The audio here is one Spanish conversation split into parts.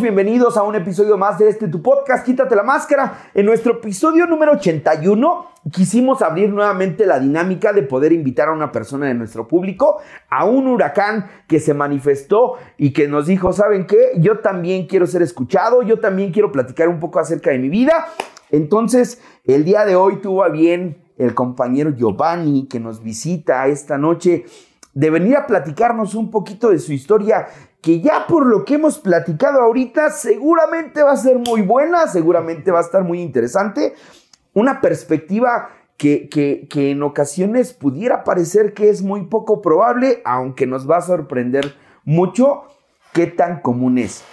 bienvenidos a un episodio más de este tu podcast, Quítate la Máscara. En nuestro episodio número 81 quisimos abrir nuevamente la dinámica de poder invitar a una persona de nuestro público a un huracán que se manifestó y que nos dijo, ¿saben qué? Yo también quiero ser escuchado, yo también quiero platicar un poco acerca de mi vida. Entonces, el día de hoy tuvo a bien el compañero Giovanni que nos visita esta noche de venir a platicarnos un poquito de su historia que ya por lo que hemos platicado ahorita, seguramente va a ser muy buena, seguramente va a estar muy interesante. Una perspectiva que, que, en ocasiones pudiera parecer que es muy poco probable, aunque nos va a sorprender mucho qué tan común es.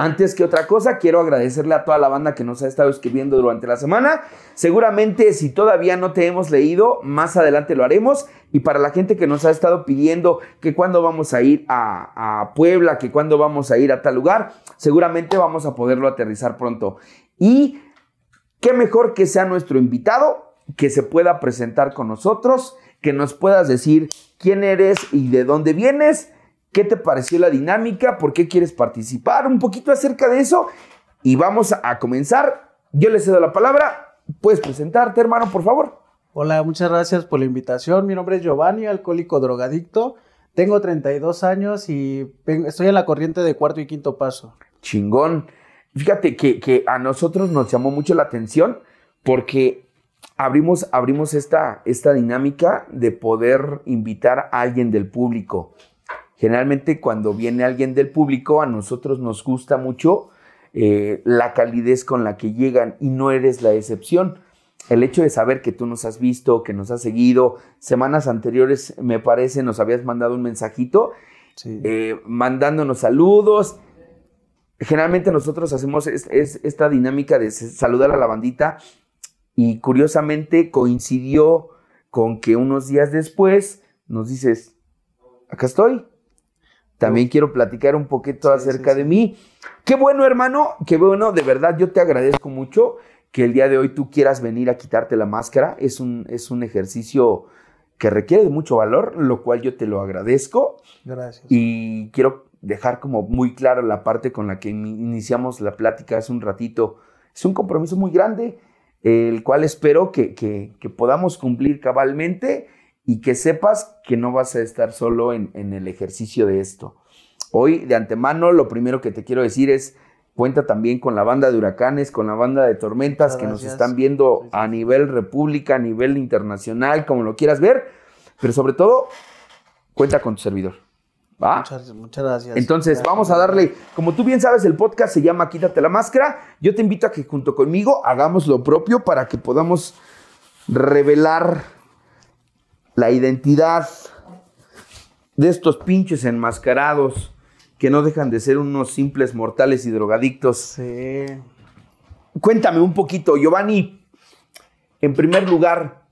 Antes que otra cosa, quiero agradecerle a toda la banda que nos ha estado escribiendo durante la semana. Seguramente si todavía no te hemos leído, más adelante lo haremos. Y para la gente que nos ha estado pidiendo que cuando vamos a ir a, Puebla, que cuando vamos a ir a tal lugar, seguramente vamos a poderlo aterrizar pronto. Y qué mejor que sea nuestro invitado, que se pueda presentar con nosotros, que nos puedas decir quién eres y de dónde vienes ¿Qué te pareció la dinámica? ¿Por qué quieres participar? Un poquito acerca de eso. Y vamos a comenzar. Yo le cedo la palabra. Puedes presentarte, hermano, por favor. Hola, muchas gracias por la invitación. Mi nombre es Giovanni, alcohólico drogadicto. Tengo 32 años y estoy en la corriente de cuarto y quinto paso. Chingón. Fíjate que, a nosotros nos llamó mucho la atención porque abrimos, abrimos esta, esta dinámica de poder invitar a alguien del público Generalmente cuando viene alguien del público, a nosotros nos gusta mucho eh, la calidez con la que llegan y no eres la excepción. El hecho de saber que tú nos has visto, que nos has seguido, semanas anteriores me parece nos habías mandado un mensajito eh, mandándonos saludos. Generalmente nosotros hacemos esta dinámica de saludar a la bandita y curiosamente coincidió con que unos días después nos dices, acá estoy, también quiero platicar un poquito acerca de mí. Qué bueno, hermano, qué bueno, de verdad yo te agradezco mucho que el día de hoy tú quieras venir a quitarte la máscara. Es un, es un ejercicio que requiere de mucho valor, lo cual yo te lo agradezco. Gracias. Y quiero dejar como muy claro la parte con la que iniciamos la plática hace un ratito. Es un compromiso muy grande, el cual espero que, que, que podamos cumplir cabalmente y que sepas que no vas a estar solo en, el ejercicio de esto. Hoy, de antemano, lo primero que te quiero decir es, cuenta también con la banda de huracanes, con la banda de tormentas que nos están viendo a nivel república, a nivel internacional, como lo quieras ver, pero sobre todo, cuenta con tu servidor. ¿Va? Muchas, muchas gracias. Entonces, vamos a darle, como tú bien sabes, el podcast se llama Quítate la máscara. Yo te invito a que junto conmigo hagamos lo propio para que podamos revelar la identidad de estos pinches enmascarados que no dejan de ser unos simples mortales y drogadictos. Sí. Cuéntame un poquito, Giovanni. En primer lugar,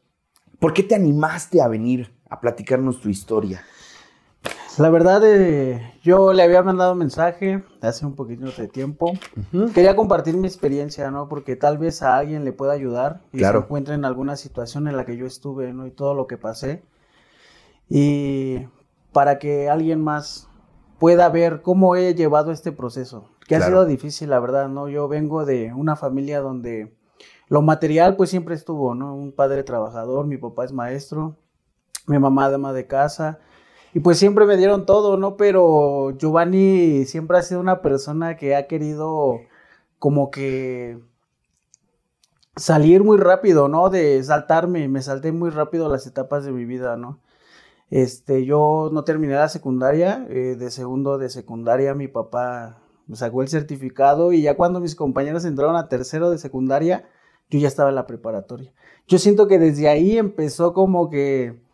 ¿por qué te animaste a venir a platicarnos tu historia? La verdad, eh, yo le había mandado un mensaje hace un poquito de tiempo. Quería compartir mi experiencia, ¿no? Porque tal vez a alguien le pueda ayudar y se encuentre en alguna situación en la que yo estuve, ¿no? Y todo lo que pasé. Y para que alguien más pueda ver cómo he llevado este proceso, que ha sido difícil, la verdad, ¿no? Yo vengo de una familia donde lo material pues siempre estuvo, ¿no? Un padre trabajador, mi papá es maestro, mi mamá dama de casa, y pues siempre me dieron todo, ¿no? Pero Giovanni siempre ha sido una persona que ha querido como que salir muy rápido, ¿no? De saltarme, me salté muy rápido las etapas de mi vida, ¿no? Este, yo no terminé la secundaria, eh, de segundo de secundaria mi papá me sacó el certificado y ya cuando mis compañeros entraron a tercero de secundaria, yo ya estaba en la preparatoria. Yo siento que desde ahí empezó como que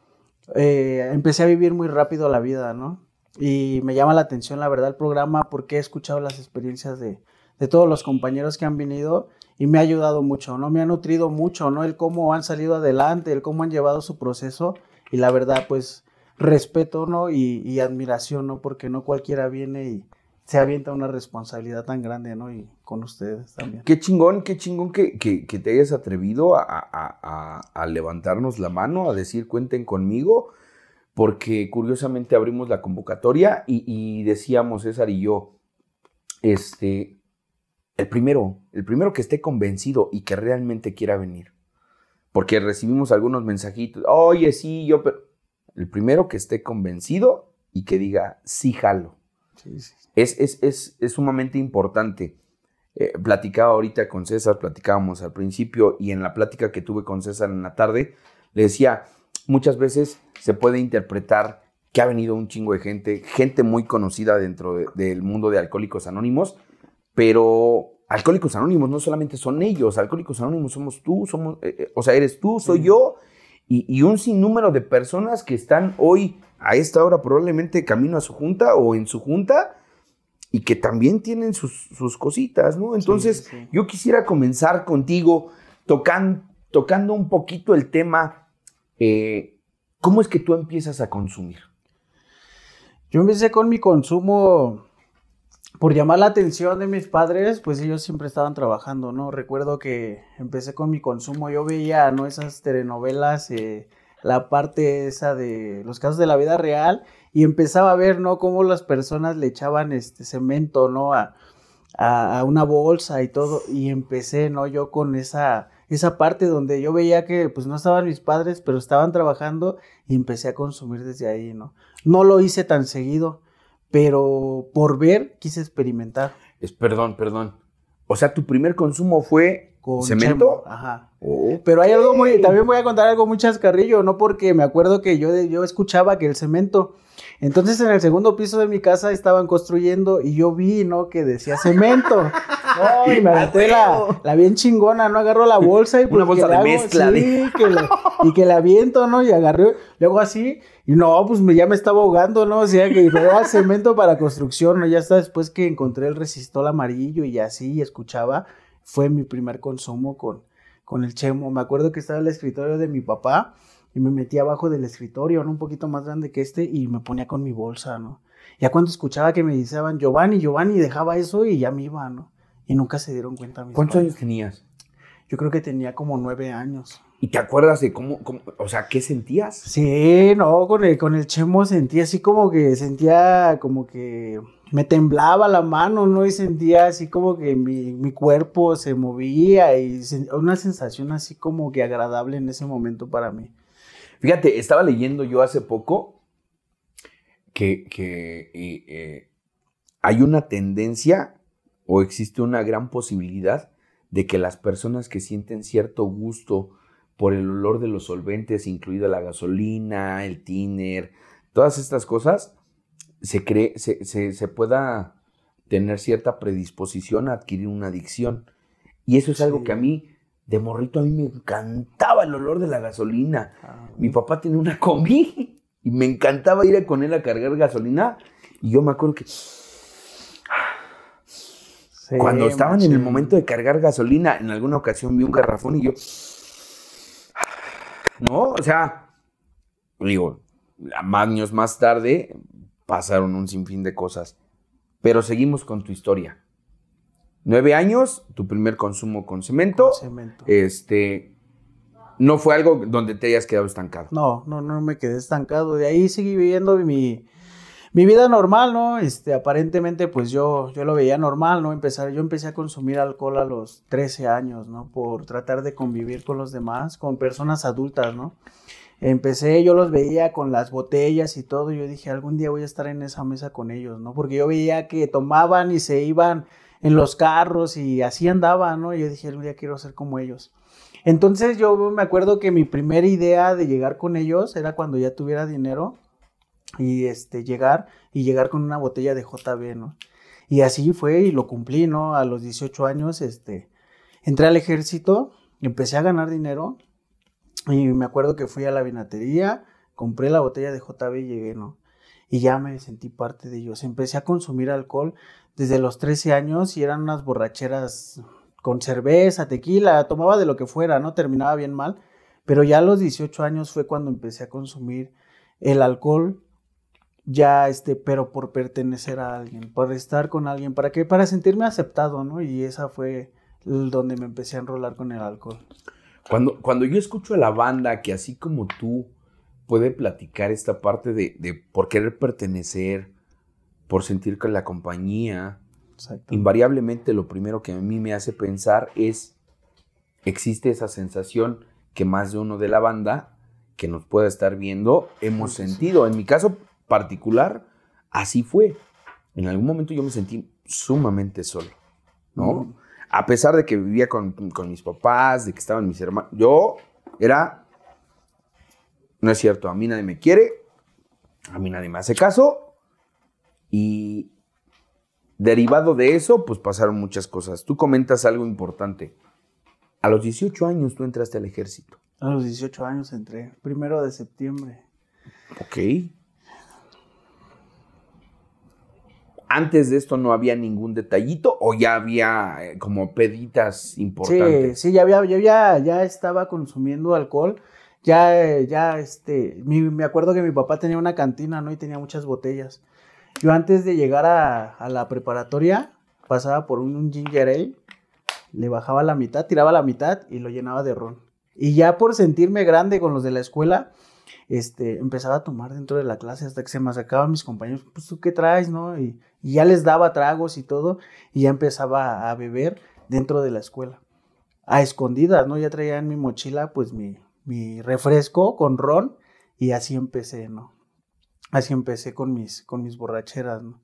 eh, empecé a vivir muy rápido la vida, ¿no? Y me llama la atención, la verdad, el programa porque he escuchado las experiencias de, todos los compañeros que han venido y me ha ayudado mucho, ¿no? Me ha nutrido mucho, ¿no? El cómo han salido adelante, el cómo han llevado su proceso y la verdad, pues, respeto, ¿no? Y, y admiración, ¿no? Porque no cualquiera viene y, se avienta una responsabilidad tan grande, ¿no? Y con ustedes también. Qué chingón, qué chingón que, te hayas atrevido a, levantarnos la mano, a decir cuenten conmigo, porque curiosamente abrimos la convocatoria y, decíamos César y yo, este, el primero, el primero que esté convencido y que realmente quiera venir. Porque recibimos algunos mensajitos, oye, sí, yo, pero el primero que esté convencido y que diga, sí, jalo. Es, es, sumamente importante. Eh, platicaba ahorita con César, platicábamos al principio y en la plática que tuve con César en la tarde, le decía, muchas veces se puede interpretar que ha venido un chingo de gente, gente muy conocida dentro del mundo de Alcohólicos Anónimos, pero Alcohólicos Anónimos no solamente son ellos, Alcohólicos Anónimos somos tú, somos, eh, eh, o sea, eres tú, soy yo, y, un sinnúmero de personas que están hoy a esta hora probablemente camino a su junta o en su junta y que también tienen sus, cositas, ¿no? Entonces, yo quisiera comenzar contigo tocando un poquito el tema, eh, ¿cómo es que tú empiezas a consumir? Yo empecé con mi consumo por llamar la atención de mis padres, pues ellos siempre estaban trabajando, ¿no? Recuerdo que empecé con mi consumo, yo veía, ¿no? Esas telenovelas, eh, la parte esa de los casos de la vida real, y empezaba a ver, ¿no? Cómo las personas le echaban este cemento, ¿no? A, a, una bolsa y todo, y empecé, ¿no? Yo con esa, esa parte donde yo veía que pues no estaban mis padres, pero estaban trabajando, y empecé a consumir desde ahí, ¿no? No lo hice tan seguido, pero por ver quise experimentar. Es, perdón, perdón. O sea, tu primer consumo fue con cemento. Ajá. Pero hay algo muy, también voy a contar algo muy chascarrillo, no porque me acuerdo que yo, yo escuchaba que el cemento entonces en el segundo piso de mi casa estaban construyendo y yo vi, ¿no? Que decía cemento. No, y me aventé la, la bien chingona, ¿no? Agarro la bolsa y pues Una bolsa de mezcla. Sí, que y que la aviento, ¿no? Y agarré, luego así, y no, pues ya me estaba ahogando, ¿no? O sea, que era cemento para construcción, ¿no? Ya está después que encontré el resistol amarillo y así, y escuchaba, fue mi primer consumo con, con el chemo. Me acuerdo que estaba en el escritorio de mi papá y me metía abajo del escritorio, ¿no? Un poquito más grande que este y me ponía con mi bolsa, ¿no? Ya cuando escuchaba que me decían Giovanni, Giovanni, dejaba eso y ya me iba, ¿no? Y nunca se dieron cuenta. Mis ¿Cuántos años tenías? Yo creo que tenía como nueve años. ¿Y te acuerdas de cómo, o sea, qué sentías? Sí, no, con el, con el chemo sentía así como que, sentía como que me temblaba la mano, ¿no? Y sentía así como que mi, mi cuerpo se movía y una sensación así como que agradable en ese momento para mí. Fíjate, estaba leyendo yo hace poco que, eh, hay una tendencia o existe una gran posibilidad de que las personas que sienten cierto gusto por el olor de los solventes, incluida la gasolina, el tiner, todas estas cosas, se, cree, se, pueda tener cierta predisposición a adquirir una adicción. Y eso es algo que a mí de morrito a mí me encantaba el olor de la gasolina. Ah, Mi papá tenía una combi y me encantaba ir con él a cargar gasolina. Y yo me acuerdo que cuando estaban en el momento de cargar gasolina, en alguna ocasión vi un garrafón y yo, no, o sea, digo, años más tarde pasaron un sinfín de cosas. Pero seguimos con tu historia. Nueve años, tu primer consumo con cemento. cemento. Este, no fue algo donde te hayas quedado estancado. No, no, no me quedé estancado. De ahí seguí viviendo mi, mi vida normal, ¿no? Este, aparentemente, pues yo, yo lo veía normal, ¿no? Empezar, yo empecé a consumir alcohol a los 13 años, ¿no? Por tratar de convivir con los demás, con personas adultas, ¿no? Empecé, yo los veía con las botellas y todo, y yo dije, algún día voy a estar en esa mesa con ellos, ¿no? Porque yo veía que tomaban y se iban en los carros y así andaba, ¿no? Y yo dije, algún día quiero ser como ellos. Entonces yo me acuerdo que mi primera idea de llegar con ellos era cuando ya tuviera dinero y este llegar y llegar con una botella de JB, ¿no? Y así fue y lo cumplí, ¿no? A los 18 años este entré al ejército, empecé a ganar dinero y me acuerdo que fui a la vinatería, compré la botella de JB y llegué, ¿no? Y ya me sentí parte de ellos. Empecé a consumir alcohol desde los 13 años y eran unas borracheras con cerveza, tequila, tomaba de lo que fuera, ¿no? Terminaba bien mal. Pero ya a los 18 años fue cuando empecé a consumir el alcohol, ya este, pero por pertenecer a alguien, por estar con alguien, ¿para qué? Para sentirme aceptado, ¿no? Y esa fue donde me empecé a enrolar con el alcohol. Cuando, cuando yo escucho a la banda que así como tú puede platicar esta parte de, de por querer pertenecer, por sentir con la compañía. invariablemente lo primero que a mí me hace pensar es, existe esa sensación que más de uno de la banda que nos pueda estar viendo hemos sentido. En mi caso particular, así fue. En algún momento yo me sentí sumamente solo, ¿no? A pesar de que vivía con, con mis papás, de que estaban mis hermanos, yo era, no es cierto, a mí nadie me quiere, a mí nadie me hace caso y derivado de eso, pues pasaron muchas cosas. Tú comentas algo importante. A los 18 años tú entraste al ejército. A los 18 años entré, primero de septiembre. Ok. Antes de esto no había ningún detallito o ya había eh, como peditas importantes. Sí, sí, ya había, ya, ya estaba consumiendo alcohol. Ya, ya, este, me acuerdo que mi papá tenía una cantina, ¿no? Y tenía muchas botellas. Yo antes de llegar a, la preparatoria, pasaba por un, un, ginger ale, le bajaba la mitad, tiraba la mitad y lo llenaba de ron. Y ya por sentirme grande con los de la escuela, este, empezaba a tomar dentro de la clase hasta que se me acercaban mis compañeros, pues tú qué traes, ¿no? Y, y ya les daba tragos y todo, y ya empezaba a beber dentro de la escuela. A escondidas, ¿no? Ya traía en mi mochila, pues mi, mi refresco con ron y así empecé, ¿no? Así empecé con mis, con mis borracheras, ¿no?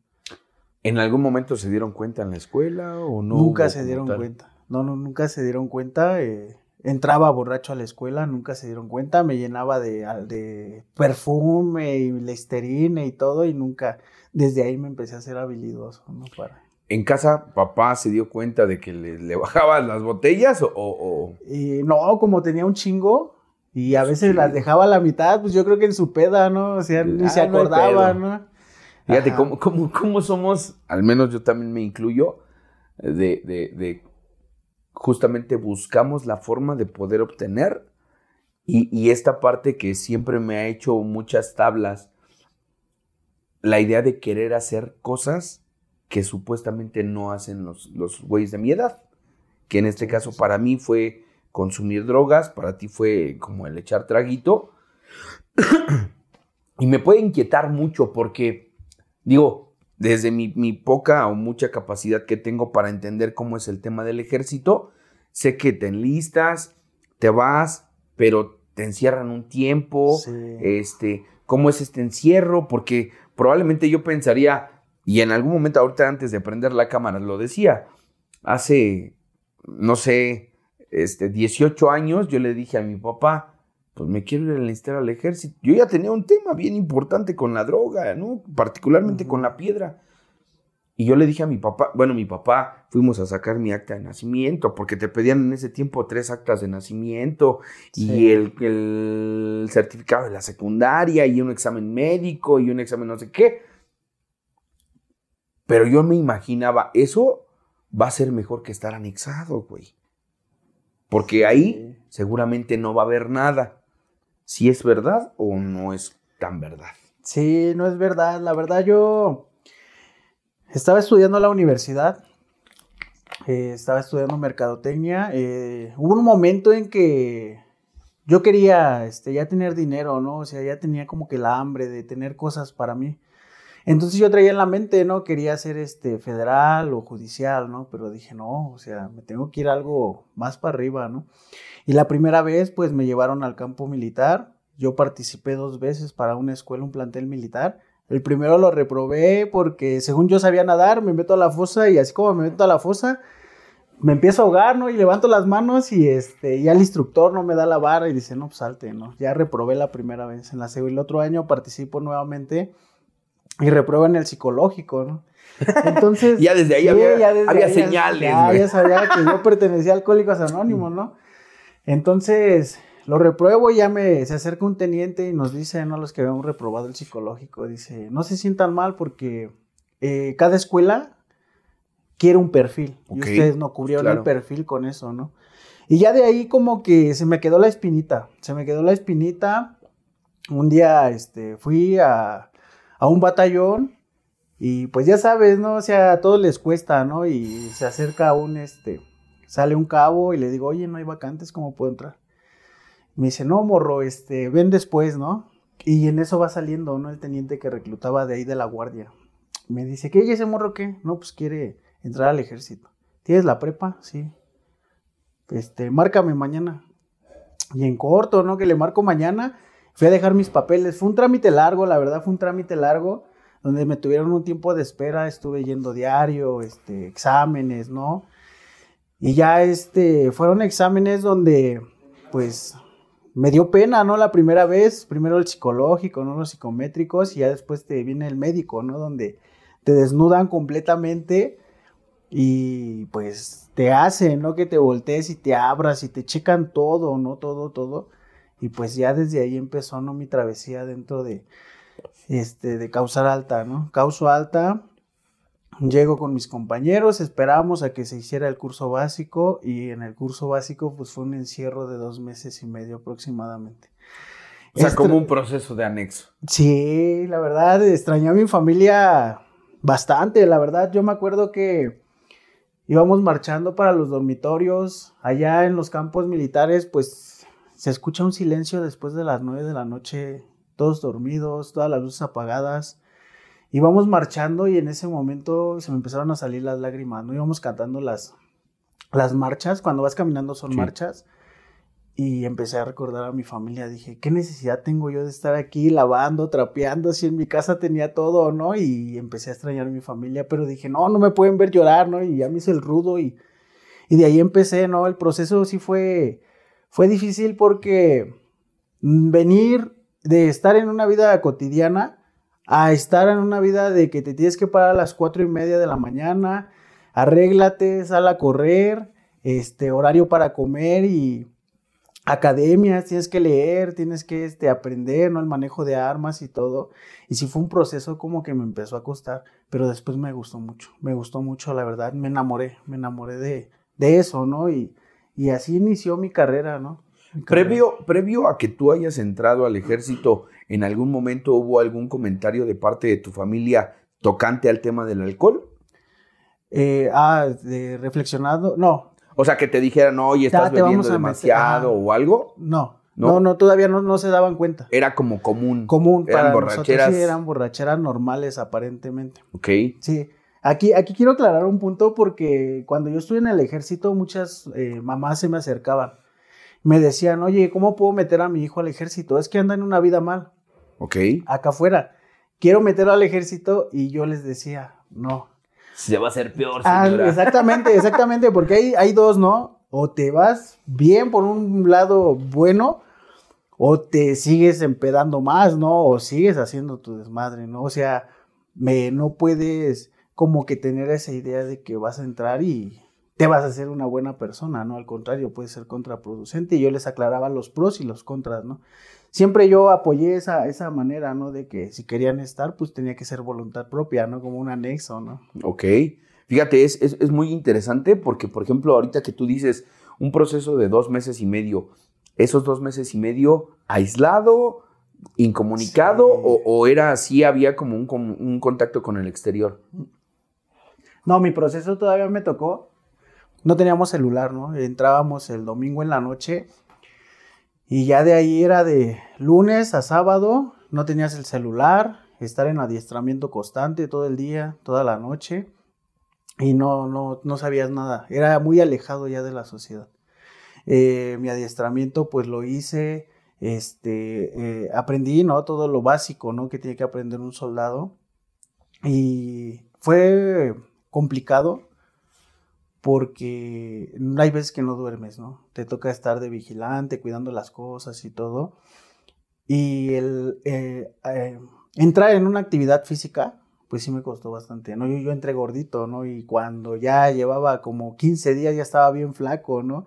¿En algún momento se dieron cuenta en la escuela o no? Nunca se dieron cuenta. No, no, nunca se dieron cuenta. Eh, entraba borracho a la escuela, nunca se dieron cuenta. Me llenaba de, de perfume y listerine y todo y nunca, desde ahí me empecé a ser habilidoso, ¿no? Para... ¿En casa papá se dio cuenta de que le, le bajaban las botellas o...? o... Y no, como tenía un chingo, y a veces las dejaba a la mitad, pues yo creo que en su peda, ¿no? O sea, ni se acordaba, ¿no? Fíjate cómo, cómo, cómo, somos, al menos yo también me incluyo, de, de, de, justamente buscamos la forma de poder obtener y, y, esta parte que siempre me ha hecho muchas tablas, la idea de querer hacer cosas que supuestamente no hacen los, los güeyes de mi edad, que en este caso para mí fue consumir drogas, para ti fue como el echar traguito. y me puede inquietar mucho porque, digo, desde mi, poca o mucha capacidad que tengo para entender cómo es el tema del ejército, sé que te enlistas, te vas, pero te encierran un tiempo, este, cómo es este encierro, porque probablemente yo pensaría, y en algún momento ahorita antes de prender la cámara lo decía, hace, no sé, este, 18 años, yo le dije a mi papá, pues me quiero ir a enlistar al ejército. Yo ya tenía un tema bien importante con la droga, ¿no? Particularmente con la piedra. Y yo le dije a mi papá, bueno, mi papá, fuimos a sacar mi acta de nacimiento, porque te pedían en ese tiempo tres actas de nacimiento y el, el, certificado de la secundaria y un examen médico y un examen no sé qué. Pero yo me imaginaba, eso va a ser mejor que estar anexado, güey. Porque ahí seguramente no va a haber nada. Si es verdad o no es tan verdad. Sí, no es verdad. La verdad yo estaba estudiando en la universidad. Eh, estaba estudiando mercadotecnia. Eh, hubo un momento en que yo quería este, ya tener dinero, ¿no? O sea, ya tenía como que la hambre de tener cosas para mí. Entonces yo traía en la mente, ¿no? Quería ser este federal o judicial, ¿no? Pero dije, no, o sea, me tengo que ir algo más para arriba, ¿no? Y la primera vez, pues me llevaron al campo militar. Yo participé dos veces para una escuela, un plantel militar. El primero lo reprobé porque según yo sabía nadar, me meto a la fosa y así como me meto a la fosa, me empiezo a ahogar, ¿no? Y levanto las manos y este, ya el instructor no me da la vara y dice, no, pues salte, ¿no? Ya reprobé la primera vez. En la segunda, el otro año participo nuevamente y reprueban el psicológico, ¿no? Entonces. ya desde ahí había, señales. Ya, ya, sabía que yo pertenecía a Alcohólicos Anónimos, ¿no? Entonces lo repruebo y ya me se acerca un teniente y nos dice, no los que habíamos reprobado el psicológico, dice, no se sientan mal porque eh, cada escuela quiere un perfil y ustedes no cubrieron el perfil con eso, ¿no? Y ya de ahí como que se me quedó la espinita, se me quedó la espinita. Un día este, fui a, a un batallón y pues ya sabes, ¿no? O sea, a todos les cuesta, ¿no? Y se acerca un, este, sale un cabo y le digo, oye, no hay vacantes, ¿cómo puedo entrar? Me dice, no, morro, este, ven después, ¿no? Y en eso va saliendo, ¿no? El teniente que reclutaba de ahí de la guardia. Me dice, ¿qué? ¿Y ese morro qué? No, pues quiere entrar al ejército. ¿Tienes la prepa? Sí. Este, márcame mañana. Y en corto, ¿no? Que le marco mañana. Fui a dejar mis papeles. Fue un trámite largo, la verdad fue un trámite largo, donde me tuvieron un tiempo de espera. Estuve yendo diario, este, exámenes, ¿no? Y ya, este, fueron exámenes donde, pues, me dio pena, ¿no? La primera vez, primero el psicológico, ¿no? Los psicométricos y ya después te viene el médico, ¿no? Donde te desnudan completamente y pues te hacen, ¿no? Que te voltees y te abras y te checan todo, ¿no? Todo, todo. Y pues ya desde ahí empezó, ¿no? Mi travesía dentro de, este, de causar alta, ¿no? Causo alta, Llego con mis compañeros, esperamos a que se hiciera el curso básico y en el curso básico pues fue un encierro de dos meses y medio aproximadamente. O sea, como un proceso de anexo. Sí, la verdad, extrañé a mi familia bastante, la verdad. Yo me acuerdo que íbamos marchando para los dormitorios, allá en los campos militares, pues se escucha un silencio después de las nueve de la noche, todos dormidos, todas las luces apagadas íbamos marchando y en ese momento se me empezaron a salir las lágrimas, ¿no? Íbamos cantando las, las marchas, cuando vas caminando son marchas. Y empecé a recordar a mi familia, dije, ¿qué necesidad tengo yo de estar aquí lavando, trapeando, si en mi casa tenía todo, ¿no? Y empecé a extrañar a mi familia, pero dije, no, no me pueden ver llorar, ¿no? Y ya me hice el rudo y, y de ahí empecé, ¿no? El proceso sí fue, fue difícil porque venir de estar en una vida cotidiana a estar en una vida de que te tienes que parar a las cuatro y media de la mañana, arréglate, sal a correr, este, horario para comer y academias, tienes que leer, tienes que este, aprender, ¿no? El manejo de armas y todo. Y sí fue un proceso como que me empezó a costar, pero después me gustó mucho, me gustó mucho, la verdad, me enamoré, me enamoré de, de eso, ¿no? Y, y así inició mi carrera, ¿no? Previo, previo a que tú hayas entrado al ejército, ¿en algún momento hubo algún comentario de parte de tu familia tocante al tema del alcohol? Eh, ah, de reflexionado, no. O sea, que te dijeran, oye, estás bebiendo demasiado o algo. No, no, no, todavía no, no, se daban cuenta. Era como común. Común, eran para borracheras. sí, eran borracheras normales aparentemente. Ok. Sí. Aquí, aquí quiero aclarar un punto porque cuando yo estuve en el ejército, muchas eh, mamás se me acercaban me decían, oye, ¿cómo puedo meter a mi hijo al ejército? Es que anda en una vida mal. Ok. Acá afuera. Quiero meterlo al ejército y yo les decía, no. Se va a hacer peor. Ah, exactamente, exactamente, porque hay, hay dos, ¿no? O te vas bien por un lado bueno, o te sigues empedando más, ¿no? O sigues haciendo tu desmadre, ¿no? O sea, me, no puedes como que tener esa idea de que vas a entrar y te vas a ser una buena persona, ¿no? Al contrario, puede ser contraproducente. Y yo les aclaraba los pros y los contras, ¿no? Siempre yo apoyé esa, esa manera, ¿no? De que si querían estar, pues tenía que ser voluntad propia, ¿no? Como un anexo, ¿no? Ok. Fíjate, es, es, muy interesante porque, por ejemplo, ahorita que tú dices un proceso de dos meses y medio, esos dos meses y medio aislado, incomunicado, o, era así, había como un, un contacto con el exterior? No, mi proceso todavía me tocó no teníamos celular, ¿no? Entrábamos el domingo en la noche y ya de ahí era de lunes a sábado, no tenías el celular, estar en adiestramiento constante todo el día, toda la noche y no, no, no sabías nada, era muy alejado ya de la sociedad. Eh, mi adiestramiento pues lo hice, este, eh, aprendí, ¿no? Todo lo básico, ¿no? Que tiene que aprender un soldado y fue complicado porque hay veces que no duermes, ¿no? Te toca estar de vigilante, cuidando las cosas y todo. Y el eh, eh, entrar en una actividad física, pues sí me costó bastante, ¿no? Yo, yo entré gordito, ¿no? Y cuando ya llevaba como 15 días ya estaba bien flaco, ¿no?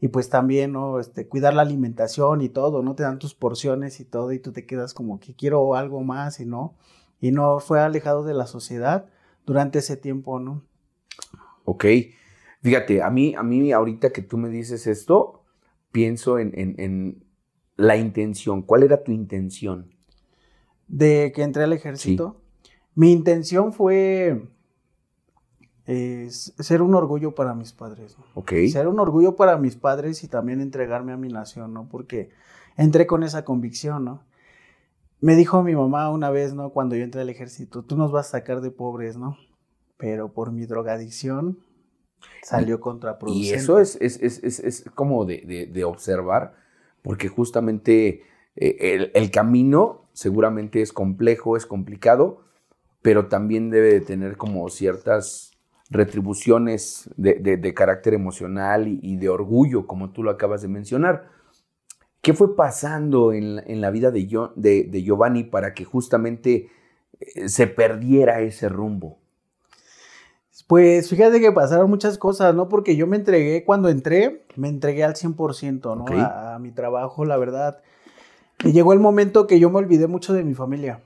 Y pues también, ¿no? Este, cuidar la alimentación y todo, ¿no? Te dan tus porciones y todo y tú te quedas como que quiero algo más y no. Y no fue alejado de la sociedad durante ese tiempo, ¿no? Ok. Fíjate, a mí, a mí ahorita que tú me dices esto, pienso en, la intención. ¿Cuál era tu intención? De que entré al ejército. Mi intención fue ser un orgullo para mis padres. Ok. Ser un orgullo para mis padres y también entregarme a mi nación, ¿no? Porque entré con esa convicción, ¿no? Me dijo mi mamá una vez, ¿no? Cuando yo entré al ejército, tú nos vas a sacar de pobres, ¿no? pero por mi drogadicción salió contraproducente. Y eso es, es, como de, observar, porque justamente eh, el, camino seguramente es complejo, es complicado, pero también debe de tener como ciertas retribuciones de, carácter emocional y, de orgullo, como tú lo acabas de mencionar. ¿Qué fue pasando en, la vida de, de Giovanni para que justamente eh, se perdiera ese rumbo? Pues fíjate que pasaron muchas cosas, ¿no? Porque yo me entregué, cuando entré, me entregué al 100%, ¿no? A, mi trabajo, la verdad. Y llegó el momento que yo me olvidé mucho de mi familia.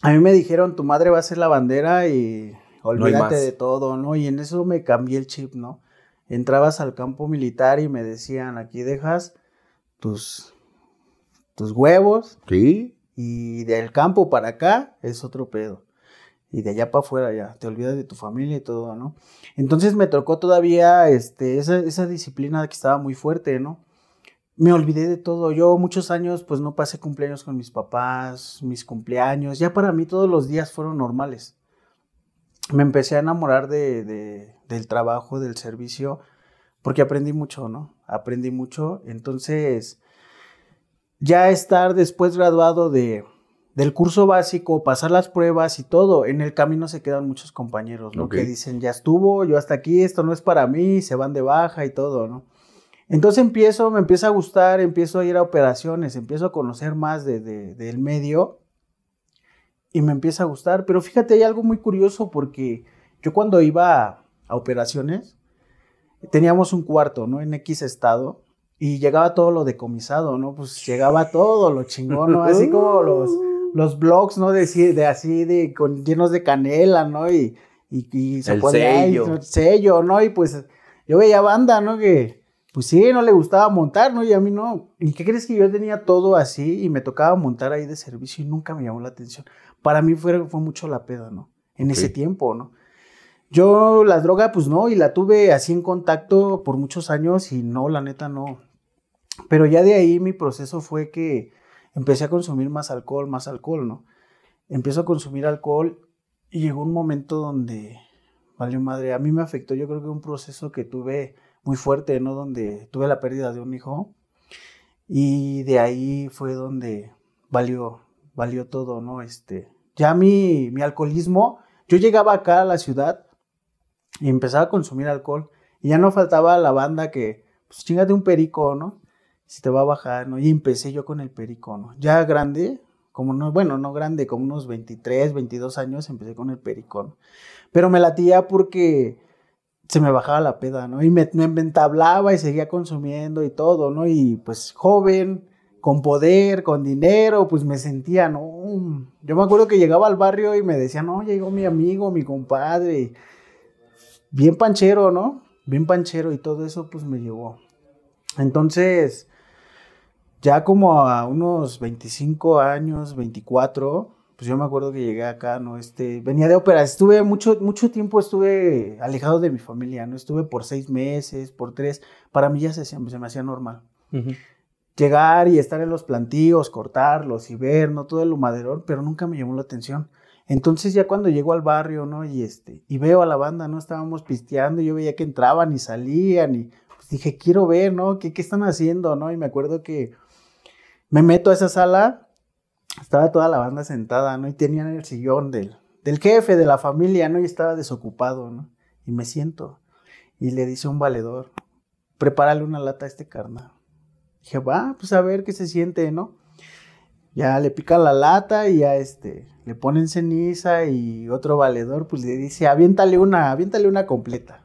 A mí me dijeron, tu madre va a ser la bandera y olvídate de todo, ¿no? Y en eso me cambié el chip, ¿no? Entrabas al campo militar y me decían, aquí dejas tus, tus huevos. Sí. Y del campo para acá es otro pedo y de allá para afuera ya, te olvidas de tu familia y todo, ¿no? Entonces me tocó todavía este, esa, esa disciplina que estaba muy fuerte, ¿no? Me olvidé de todo. Yo muchos años pues no pasé cumpleaños con mis papás, mis cumpleaños, ya para mí todos los días fueron normales. Me empecé a enamorar de, de, del trabajo, del servicio, porque aprendí mucho, ¿no? Aprendí mucho. Entonces, ya estar después graduado de, del curso básico, pasar las pruebas y todo, en el camino se quedan muchos compañeros, ¿no? Que dicen, ya estuvo, yo hasta aquí, esto no es para mí, se van de baja y todo, ¿no? Entonces empiezo, me empieza a gustar, empiezo a ir a operaciones, empiezo a conocer más de, del medio y me empieza a gustar. Pero fíjate, hay algo muy curioso porque yo cuando iba a, a operaciones, teníamos un cuarto, ¿no? En X estado y llegaba todo lo decomisado, ¿no? Pues llegaba todo lo chingón, ¿no? Así como los los blogs, ¿no? De, de así, de, con, llenos de canela, ¿no? Y, y, se El sello. sello, ¿no? Y pues yo veía banda, ¿no? Que, pues sí, no le gustaba montar, ¿no? Y a mí no. ¿Y qué crees que yo tenía todo así y me tocaba montar ahí de servicio y nunca me llamó la atención? Para mí fue, fue mucho la peda, ¿no? En ese tiempo, ¿no? Yo la droga, pues no, y la tuve así en contacto por muchos años y no, la neta no. Pero ya de ahí mi proceso fue que empecé a consumir más alcohol, más alcohol, ¿no? Empiezo a consumir alcohol y llegó un momento donde, vale madre, a mí me afectó, yo creo que un proceso que tuve muy fuerte, ¿no? Donde tuve la pérdida de un hijo y de ahí fue donde valió, valió todo, ¿no? Este, ya mi, mi alcoholismo, yo llegaba acá a la ciudad y empezaba a consumir alcohol y ya no faltaba la banda que, pues chingate un perico, ¿no? si te va a bajar, ¿no? Y empecé yo con el perico, ¿no? Ya grande, como no, bueno, no grande, como unos 23, 22 años, empecé con el pericón. Pero me latía porque se me bajaba la peda, ¿no? Y me, me entablaba y seguía consumiendo y todo, ¿no? Y pues joven, con poder, con dinero, pues me sentía, ¿no? Yo me acuerdo que llegaba al barrio y me decían, no, llegó mi amigo, mi compadre, bien panchero, ¿no? Bien panchero y todo eso, pues me llevó. Entonces, ya como a unos 25 años, 24, pues yo me acuerdo que llegué acá, ¿no? Este, venía de ópera, estuve mucho, mucho tiempo, estuve alejado de mi familia, ¿no? Estuve por seis meses, por tres, para mí ya se, se me hacía normal. Llegar y estar en los plantíos, cortarlos y ver, ¿no? Todo el humaderón, pero nunca me llamó la atención. Entonces ya cuando llego al barrio, ¿no? Y este, y veo a la banda, ¿no? Estábamos pisteando, y yo veía que entraban y salían y pues dije, quiero ver, ¿no? ¿Qué, qué están haciendo, no? Y me acuerdo que me meto a esa sala, estaba toda la banda sentada, ¿no? Y tenían el sillón del, del jefe, de la familia, ¿no? Y estaba desocupado, ¿no? Y me siento. Y le dice un valedor, prepárale una lata a este carnal. Dije, va, pues a ver qué se siente, ¿no? Ya le pica la lata y ya este, le ponen ceniza y otro valedor, pues le dice, aviéntale una, aviéntale una completa.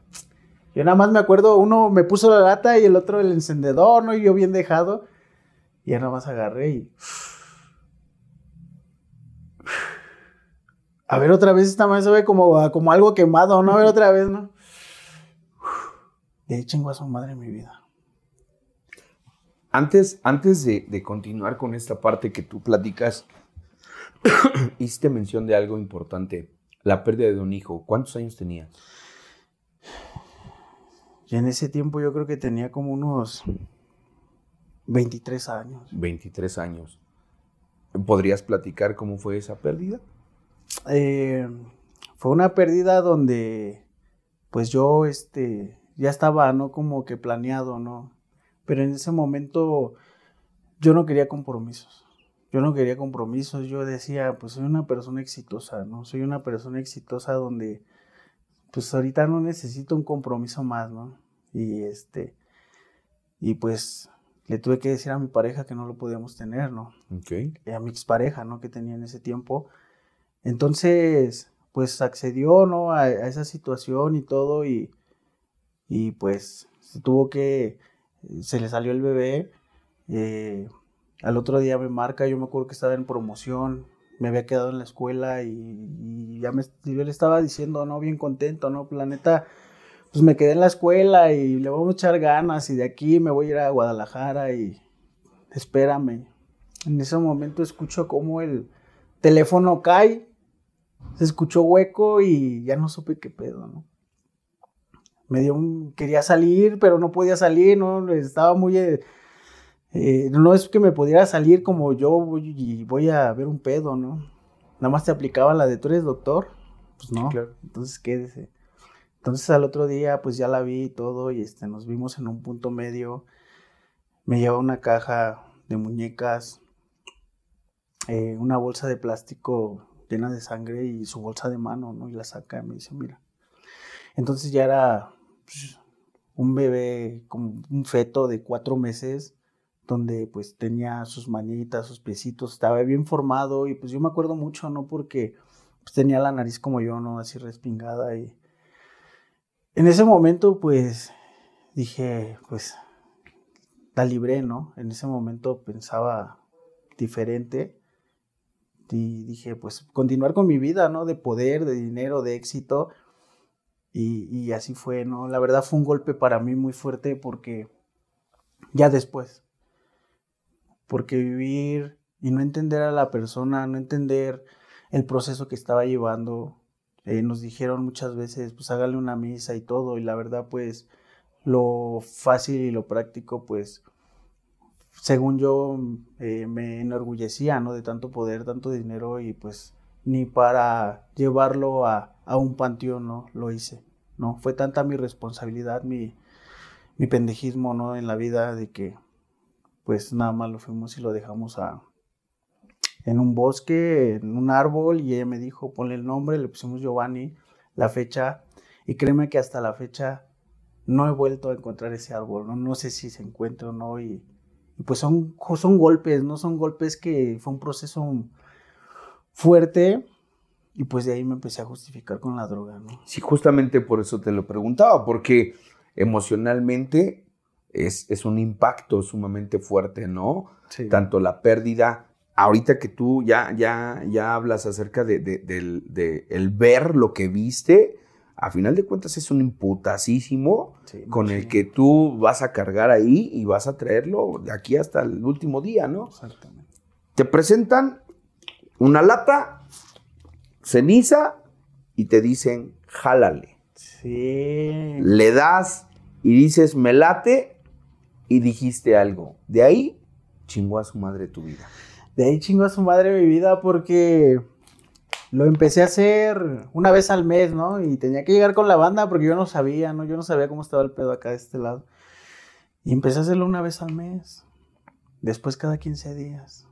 Yo nada más me acuerdo, uno me puso la lata y el otro el encendedor, ¿no? Y yo bien dejado. Y ya nada más agarré y. A ver otra vez esta se ve como, como algo quemado, ¿no? A ver otra vez, ¿no? De chingo a su madre mi vida. Antes, antes de, de continuar con esta parte que tú platicas, hiciste mención de algo importante, la pérdida de un hijo. ¿Cuántos años tenía? Y en ese tiempo yo creo que tenía como unos 23 años. 23 años. ¿Podrías platicar cómo fue esa pérdida? Eh, fue una pérdida donde, pues yo, este, ya estaba, ¿no? Como que planeado, ¿no? Pero en ese momento yo no quería compromisos. Yo no quería compromisos. Yo decía, pues soy una persona exitosa, ¿no? Soy una persona exitosa donde, pues ahorita no necesito un compromiso más, ¿no? Y este, y pues le tuve que decir a mi pareja que no lo podíamos tener, ¿no? Y a mi expareja, ¿no? Que tenía en ese tiempo. Entonces, pues accedió, ¿no? A, a esa situación y todo y, y pues se tuvo que, se le salió el bebé. Eh, al otro día me marca, yo me acuerdo que estaba en promoción, me había quedado en la escuela y, ya me, yo le estaba diciendo, no, bien contento, ¿no? Planeta, pues me quedé en la escuela y le vamos a echar ganas y de aquí me voy a ir a Guadalajara y espérame. En ese momento escucho cómo el teléfono cae, se escuchó hueco y ya no supe qué pedo, ¿no? Me dio un, quería salir, pero no podía salir, ¿no? Estaba muy, eh, eh, no es que me pudiera salir como yo voy, y voy a ver un pedo, ¿no? Nada más te aplicaba la de tú eres doctor, pues no, claro. entonces quédese. Entonces al otro día pues ya la vi y todo y este, nos vimos en un punto medio, me lleva una caja de muñecas, eh, una bolsa de plástico llena de sangre y su bolsa de mano, ¿no? Y la saca y me dice, mira, entonces ya era pues, un bebé, como un feto de cuatro meses, donde pues tenía sus manitas, sus piecitos, estaba bien formado y pues yo me acuerdo mucho, ¿no? Porque pues, tenía la nariz como yo, ¿no? Así respingada y en ese momento pues dije, pues la libré, ¿no? En ese momento pensaba diferente y dije, pues continuar con mi vida, ¿no? De poder, de dinero, de éxito y, así fue, ¿no? La verdad fue un golpe para mí muy fuerte porque ya después, porque vivir y no entender a la persona, no entender el proceso que estaba llevando, eh, nos dijeron muchas veces, pues hágale una misa y todo, y la verdad pues lo fácil y lo práctico pues según yo eh, me enorgullecía, ¿no? De tanto poder, tanto dinero y pues ni para llevarlo a, a un panteón, ¿no? Lo hice, ¿no? Fue tanta mi responsabilidad, mi, mi pendejismo, ¿no? En la vida de que, pues nada más lo fuimos y lo dejamos a, en un bosque, en un árbol, y ella me dijo, ponle el nombre, le pusimos Giovanni, la fecha, y créeme que hasta la fecha no he vuelto a encontrar ese árbol, no, no sé si se encuentra o no, y, y pues son, son golpes, no son golpes que fue un proceso fuerte, y pues de ahí me empecé a justificar con la droga, ¿no? Sí, justamente por eso te lo preguntaba, porque emocionalmente es, es un impacto sumamente fuerte, ¿no? Sí. Tanto la pérdida, ahorita que tú ya, ya, ya hablas acerca de, de, el ver lo que viste, a final de cuentas es un imputasísimo con el que tú vas a cargar ahí y vas a traerlo de aquí hasta el último día, ¿no? Exactamente. Te presentan una lata ceniza y te dicen, jálale. Sí. Le das y dices, me late y dijiste algo. De ahí chingó a su madre tu vida. De ahí chingó a su madre mi vida porque lo empecé a hacer una vez al mes, ¿no? Y tenía que llegar con la banda porque yo no sabía, ¿no? Yo no sabía cómo estaba el pedo acá de este lado. Y empecé a hacerlo una vez al mes. Después cada 15 días.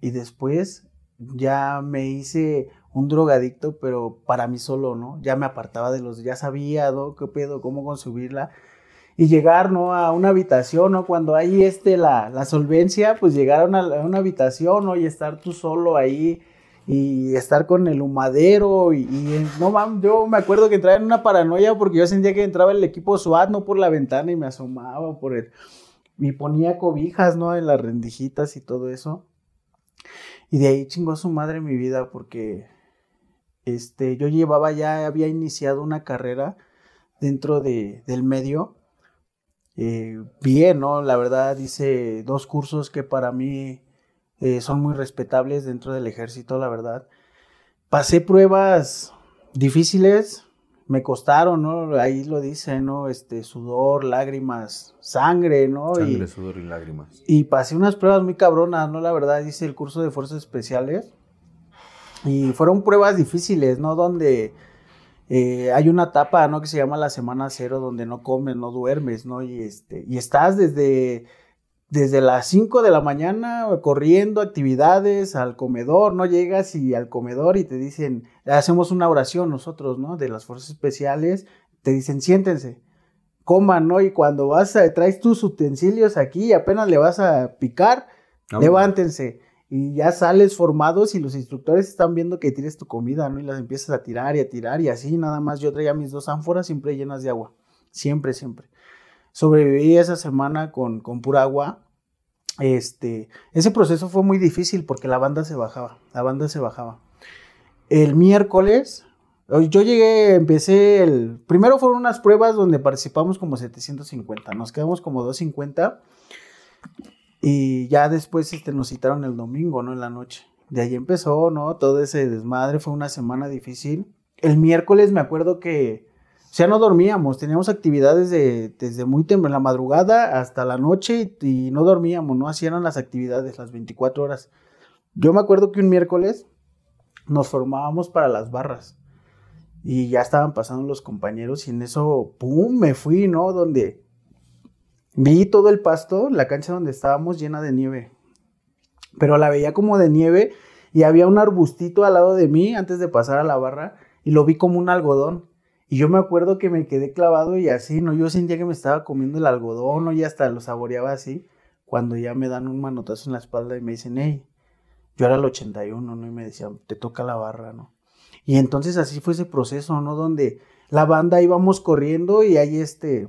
Y después ya me hice un drogadicto, pero para mí solo, ¿no? Ya me apartaba de los, ya sabía, ¿no? ¿Qué pedo? ¿Cómo consumirla? Y llegar, ¿no? A una habitación, ¿no? Cuando hay este, la, la solvencia, pues llegar a una, habitación, ¿no? Y estar tú solo ahí y estar con el humadero y, no mames, yo me acuerdo que entraba en una paranoia porque yo sentía que entraba el equipo SWAT, ¿no? Por la ventana y me asomaba por el... Y ponía cobijas, ¿no? En las rendijitas y todo eso. Y de ahí chingó a su madre mi vida porque este, yo llevaba ya, había iniciado una carrera dentro de, del medio. Eh, bien, ¿no? La verdad hice dos cursos que para mí eh, son muy respetables dentro del ejército, la verdad. Pasé pruebas difíciles, me costaron, ¿no? Ahí lo dice, ¿no? Este, sudor, lágrimas, sangre, ¿no? Sangre, sudor y lágrimas. Y pasé unas pruebas muy cabronas, ¿no? La verdad hice el curso de fuerzas especiales Y fueron pruebas difíciles, ¿no? Donde eh, hay una etapa, ¿no? Que se llama la semana cero, donde no comes, no duermes, ¿no? Y, este, y estás desde, desde las 5 de la mañana corriendo actividades al comedor, ¿no? Llegas y al comedor y te dicen, hacemos una oración nosotros, ¿no? De las fuerzas especiales, te dicen, siéntense, coman, ¿no? Y cuando vas a, traes tus utensilios aquí y apenas le vas a picar, levántense y ya sales formados y los instructores están viendo que tires tu comida, ¿no? Y las empiezas a tirar y a tirar y así, nada más. Yo traía mis dos ánforas siempre llenas de agua, siempre, siempre. Sobreviví esa semana con, con pura agua. Este, ese proceso fue muy difícil porque la banda se bajaba, la banda se bajaba. El miércoles, yo llegué, empecé el, primero fueron unas pruebas donde participamos como 750, nos quedamos como 250 y ya después este, nos citaron el domingo, ¿no? En la noche. De ahí empezó, ¿no? Todo ese desmadre, fue una semana difícil. El miércoles me acuerdo que, sea, no dormíamos, teníamos actividades de, desde muy temprano, la madrugada hasta la noche y, no dormíamos, ¿no? Hacían las actividades las 24 horas. Yo me acuerdo que un miércoles nos formábamos para las barras y ya estaban pasando los compañeros y en eso, ¡pum!, me fui, ¿no? Donde Vi todo el pasto, la cancha donde estábamos llena de nieve. Pero la veía como de nieve y había un arbustito al lado de mí antes de pasar a la barra y lo vi como un algodón. Y yo me acuerdo que me quedé clavado y así, ¿no? Yo sentía que me estaba comiendo el algodón, ¿no? Y hasta lo saboreaba así. Cuando ya me dan un manotazo en la espalda y me dicen, hey, yo era el 81, ¿no? Y me decían, te toca la barra, ¿no? Y entonces así fue ese proceso, ¿no? Donde la banda íbamos corriendo y hay este,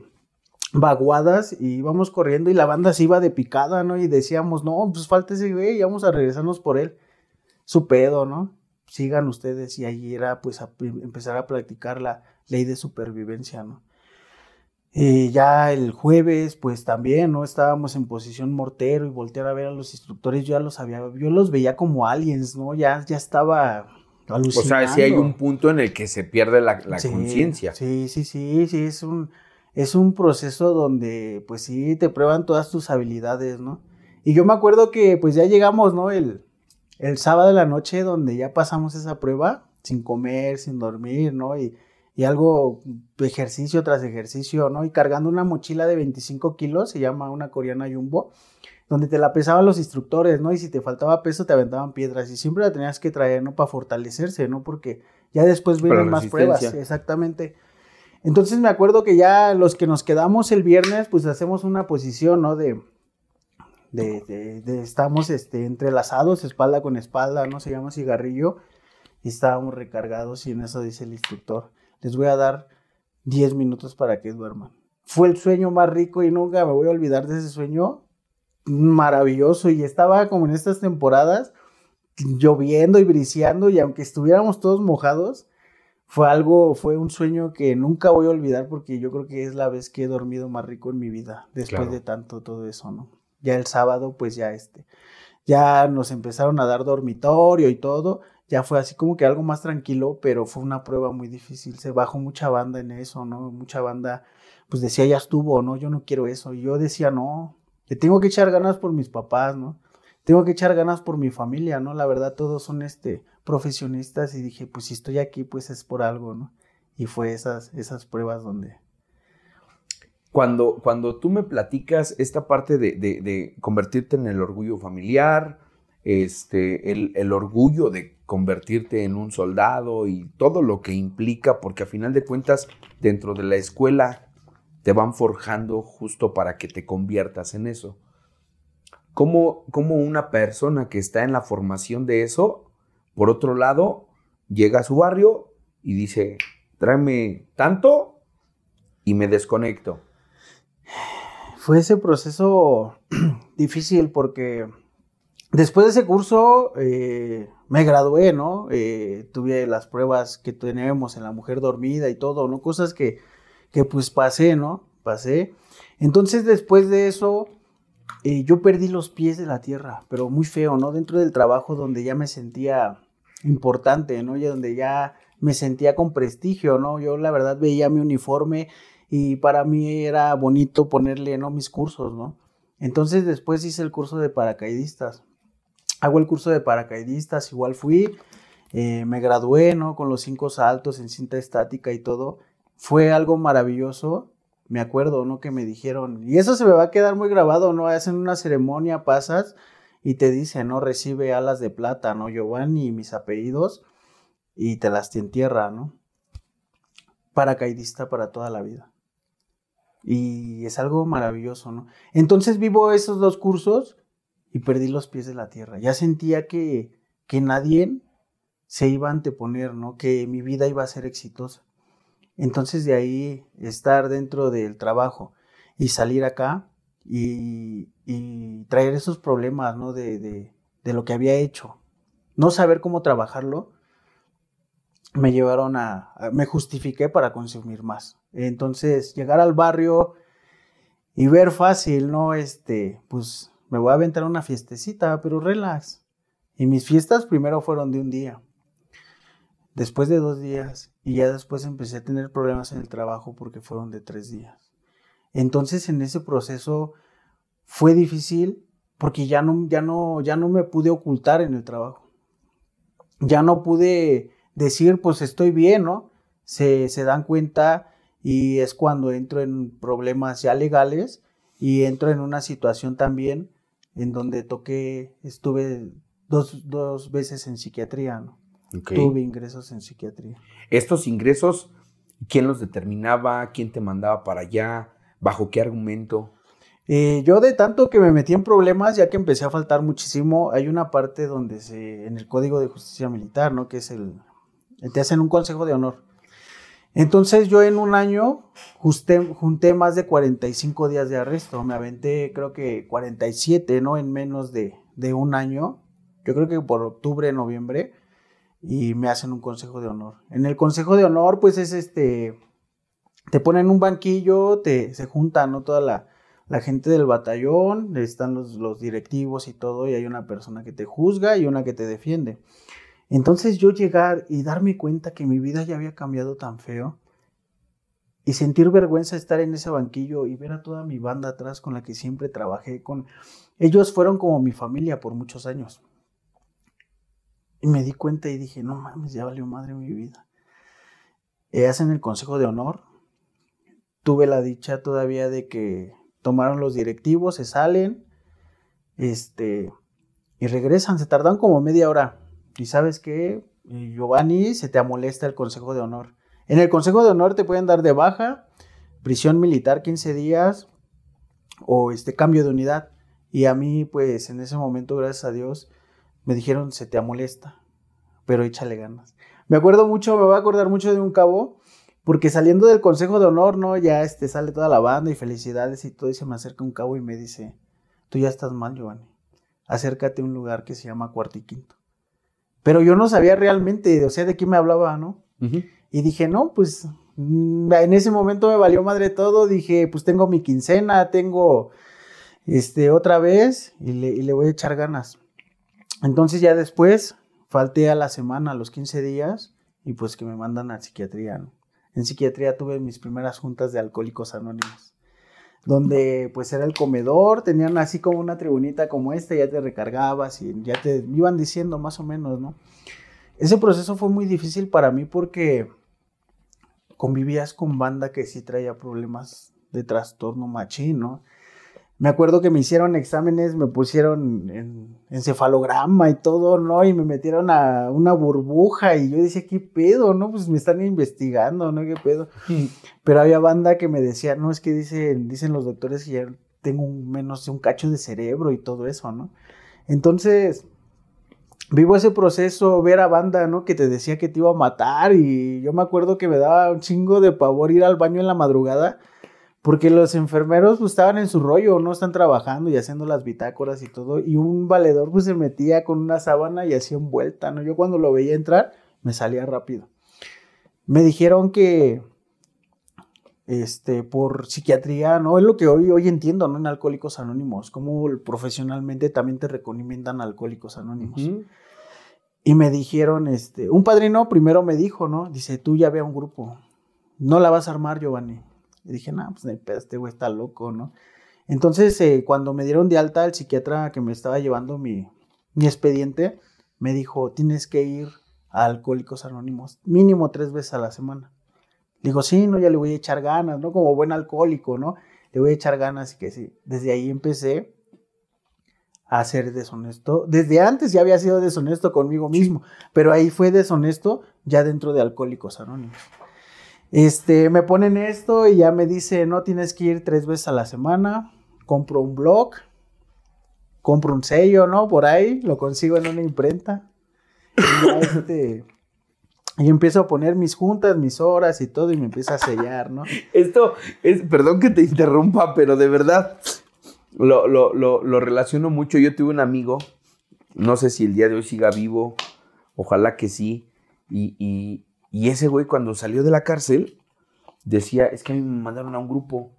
vaguadas y íbamos corriendo y la banda se iba de picada, ¿no? Y decíamos, no, pues falta ese güey y vamos a regresarnos por él. Su pedo, ¿no? Sigan ustedes y allí era pues empezar a practicar la ley de supervivencia, ¿no? Y ya el jueves, pues también, ¿no? Estábamos en posición mortero y voltear a ver a los instructores, yo ya los había, yo los veía como aliens, ¿no? Ya, ya estaba alucinando. O sea, si hay un punto en el que se pierde la, conciencia. Sí, sí, sí, sí, es un es un proceso donde pues sí te prueban todas tus habilidades, ¿no? Y yo me acuerdo que pues ya llegamos, ¿no? El, el sábado de la noche donde ya pasamos esa prueba sin comer, sin dormir, ¿no? Y, y algo, ejercicio tras ejercicio, ¿no? Y cargando una mochila de 25 kilos, se llama una coreana jumbo, donde te la pesaban los instructores, ¿no? Y si te faltaba peso te aventaban piedras y siempre la tenías que traer, ¿no? Para fortalecerse, ¿no? Porque ya después vienen más pruebas, exactamente. Entonces me acuerdo que ya los que nos quedamos el viernes, pues hacemos una posición, ¿no? De, de, de, estamos este, entrelazados, espalda con espalda, ¿no? Se llama cigarrillo. Y estábamos recargados y en eso dice el instructor, les voy a dar 10 minutos para que duerman. Fue el sueño más rico y nunca me voy a olvidar de ese sueño maravilloso. Y estaba como en estas temporadas, lloviendo y briseando y aunque estuviéramos todos mojados, fue algo, fue un sueño que nunca voy a olvidar porque yo creo que es la vez que he dormido más rico en mi vida, después de tanto todo eso, ¿no? Ya el sábado, pues ya este, ya nos empezaron a dar dormitorio y todo, ya fue así como que algo más tranquilo, pero fue una prueba muy difícil, se bajó mucha banda en eso, ¿no? Mucha banda, pues decía, ya estuvo, ¿no? Yo no quiero eso, y yo decía, no, le tengo que echar ganas por mis papás, ¿no? Tengo que echar ganas por mi familia, ¿no? La verdad, todos son este, profesionistas y dije, pues si estoy aquí, pues es por algo, ¿no? Y fue esas, esas pruebas donde... Cuando, cuando tú me platicas esta parte de, convertirte en el orgullo familiar, este, el, orgullo de convertirte en un soldado y todo lo que implica, porque a final de cuentas, dentro de la escuela te van forjando justo para que te conviertas en eso. ¿Cómo, cómo una persona que está en la formación de eso por otro lado, llega a su barrio y dice, tráeme tanto y me desconecto. Fue ese proceso difícil porque después de ese curso eh, me gradué, ¿no? Eh, tuve las pruebas que tenemos en la mujer dormida y todo, ¿no? Cosas que, que pues pasé, ¿no? Pasé. Entonces después de eso eh, yo perdí los pies de la tierra, pero muy feo, ¿no? Dentro del trabajo donde ya me sentía importante, ¿no? Y donde ya me sentía con prestigio, ¿no? Yo la verdad veía mi uniforme y para mí era bonito ponerle, ¿no? Mis cursos, ¿no? Entonces después hice el curso de paracaidistas. Hago el curso de paracaidistas, igual fui Eh, me gradué, ¿no? Con los cinco saltos en cinta estática y todo. Fue algo maravilloso. Me acuerdo, ¿no? Que me dijeron, y eso se me va a quedar muy grabado, ¿no? Hacen una ceremonia, pasas y te dicen, ¿no? Recibe alas de plata, ¿no? Giovanni y mis apellidos y te las tierra, ¿no? Paracaidista para toda la vida. Y es algo maravilloso, ¿no? Entonces vivo esos dos cursos y perdí los pies de la tierra. Ya sentía que, que nadie se iba a anteponer, ¿no? Que mi vida iba a ser exitosa. Entonces de ahí estar dentro del trabajo y salir acá y, traer esos problemas, ¿no? De, de, lo que había hecho. No saber cómo trabajarlo, me llevaron a, me justifiqué para consumir más. Entonces, llegar al barrio y ver fácil, ¿no? Este, pues me voy a aventar una fiestecita, pero relax. Y mis fiestas primero fueron de un día después de dos días y ya después empecé a tener problemas en el trabajo porque fueron de tres días. Entonces en ese proceso fue difícil porque ya no, ya no, ya no me pude ocultar en el trabajo. Ya no pude decir, pues estoy bien, ¿no? Se, se dan cuenta y es cuando entro en problemas ya legales y entro en una situación también en donde toqué, estuve dos, dos veces en psiquiatría, ¿no? Tuve ingresos en psiquiatría. ¿Estos ingresos, quién los determinaba? ¿Quién te mandaba para allá? ¿Bajo qué argumento? Eh, yo de tanto que me metí en problemas, ya que empecé a faltar muchísimo, hay una parte donde se, en el Código de Justicia Militar, ¿no? Que es el, te hacen un consejo de honor. Entonces yo en un año junté más de 45 días de arresto, me aventé creo que 47, ¿no? En menos de, de un año, yo creo que por octubre, noviembre, y me hacen un consejo de honor. En el consejo de honor, pues es este, te ponen un banquillo, te, se juntan, ¿no? Toda la, la gente del batallón, están los, los, directivos y todo, y hay una persona que te juzga y una que te defiende. Entonces yo llegar y darme cuenta que mi vida ya había cambiado tan feo y sentir vergüenza estar en ese banquillo y ver a toda mi banda atrás con la que siempre trabajé, con ellos fueron como mi familia por muchos años. Y me di cuenta y dije, no mames, ya valió madre mi vida. Eh, hacen el consejo de honor. Tuve la dicha todavía de que tomaron los directivos, se salen, este, y regresan. Se tardan como media hora. Y sabes qué, eh, Giovanni, se te amolesta el consejo de honor. En el consejo de honor te pueden dar de baja, prisión militar 15 días o este cambio de unidad. Y a mí, pues en ese momento, gracias a Dios, me dijeron, se te amolesta, pero échale ganas. Me acuerdo mucho, me voy a acordar mucho de un cabo, porque saliendo del Consejo de Honor, ¿no? Ya este, sale toda la banda y felicidades y todo, y se me acerca un cabo y me dice, tú ya estás mal, Giovanni, acércate a un lugar que se llama Cuarto y Quinto. Pero yo no sabía realmente, o sea, de qué me hablaba, ¿no? Y dije, no, pues mm, en ese momento me valió madre todo, dije, pues tengo mi quincena, tengo este otra vez y le, y le voy a echar ganas. Entonces ya después falté a la semana, a los 15 días, y pues que me mandan a psiquiatría. En psiquiatría tuve mis primeras juntas de alcohólicos anónimos, donde pues era el comedor, tenían así como una tribunita como esta, ya te recargabas y ya te iban diciendo más o menos, ¿no? Ese proceso fue muy difícil para mí porque convivías con banda que sí traía problemas de trastorno machín, ¿no? Me acuerdo que me hicieron exámenes, me pusieron en encefalograma y todo, ¿no? Y me metieron a una burbuja y yo decía, ¿qué pedo? ¿No? Pues me están investigando, ¿no? ¿Qué pedo? Pero había banda que me decía, no, es que dicen, dicen los doctores que ya tengo un, menos un cacho de cerebro y todo eso, ¿no? Entonces, vivo ese proceso, ver a banda, ¿no? Que te decía que te iba a matar y yo me acuerdo que me daba un chingo de pavor ir al baño en la madrugada porque los enfermeros pues, estaban en su rollo, no están trabajando y haciendo las bitácoras y todo. Y un valedor pues se metía con una sábana y hacía vuelta, ¿no? Yo cuando lo veía entrar, me salía rápido. Me dijeron que este, por psiquiatría, ¿no? Es lo que hoy, hoy entiendo, ¿no? En Alcohólicos Anónimos, como profesionalmente también te recomiendan Alcohólicos Anónimos. Y me dijeron, este, un padrino primero me dijo, ¿no? Dice, tú ya ve a un grupo, no la vas a armar, Giovanni. Y dije, no, pues este güey está loco, ¿no? Entonces, eh, cuando me dieron de alta, el psiquiatra que me estaba llevando mi, mi expediente me dijo, tienes que ir a Alcohólicos Anónimos, mínimo tres veces a la semana. Digo, sí, no, ya le voy a echar ganas, ¿no? Como buen alcohólico, ¿no? Le voy a echar ganas y que sí. Desde ahí empecé a ser deshonesto. Desde antes ya había sido deshonesto conmigo mismo, pero ahí fue deshonesto ya dentro de Alcohólicos Anónimos. Este, me ponen esto y ya me dice, no tienes que ir tres veces a la semana, compro un blog, compro un sello, ¿no? Por ahí, lo consigo en una imprenta. Y, este, y empiezo a poner mis juntas, mis horas y todo, y me empieza a sellar, ¿no? Esto es, perdón que te interrumpa, pero de verdad lo, lo, lo relaciono mucho. Yo tuve un amigo, no sé si el día de hoy siga vivo, ojalá que sí, y, y ese güey cuando salió de la cárcel decía, es que a mí me mandaron a un grupo.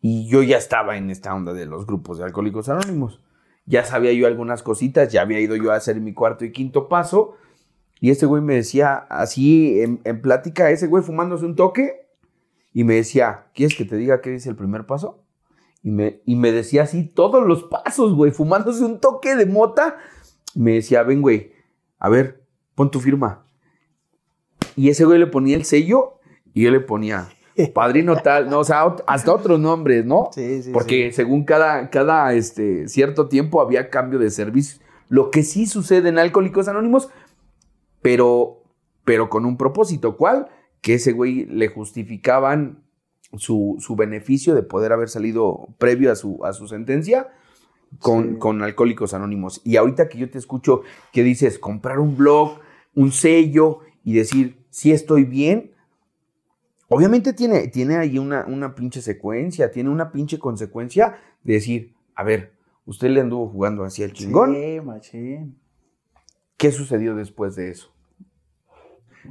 Y yo ya estaba en esta onda de los grupos de alcohólicos anónimos. Ya sabía yo algunas cositas, ya había ido yo a hacer mi cuarto y quinto paso. Y ese güey me decía así en, plática, ese güey fumándose un toque. Y me decía, ¿quieres que te diga qué dice el primer paso? Y me, y me decía así todos los pasos, güey, fumándose un toque de mota. Me decía, ven, güey, a ver, pon tu firma. Y ese güey le ponía el sello y yo le ponía padrino tal, no, o sea, hasta otros nombres, ¿no? Sí, sí. Porque según cada, cada este, cierto tiempo había cambio de servicio. Lo que sí sucede en Alcohólicos Anónimos, pero, pero con un propósito. ¿Cuál? Que ese güey le justificaban su, beneficio de poder haber salido previo a su, a su sentencia. Con, con Alcohólicos Anónimos. Y ahorita que yo te escucho que dices comprar un blog, un sello y decir, si estoy bien. Obviamente tiene, tiene ahí una, una pinche secuencia, tiene una pinche consecuencia de decir, a ver, usted le anduvo jugando así al chingón. Sí, machín. ¿Qué sucedió después de eso?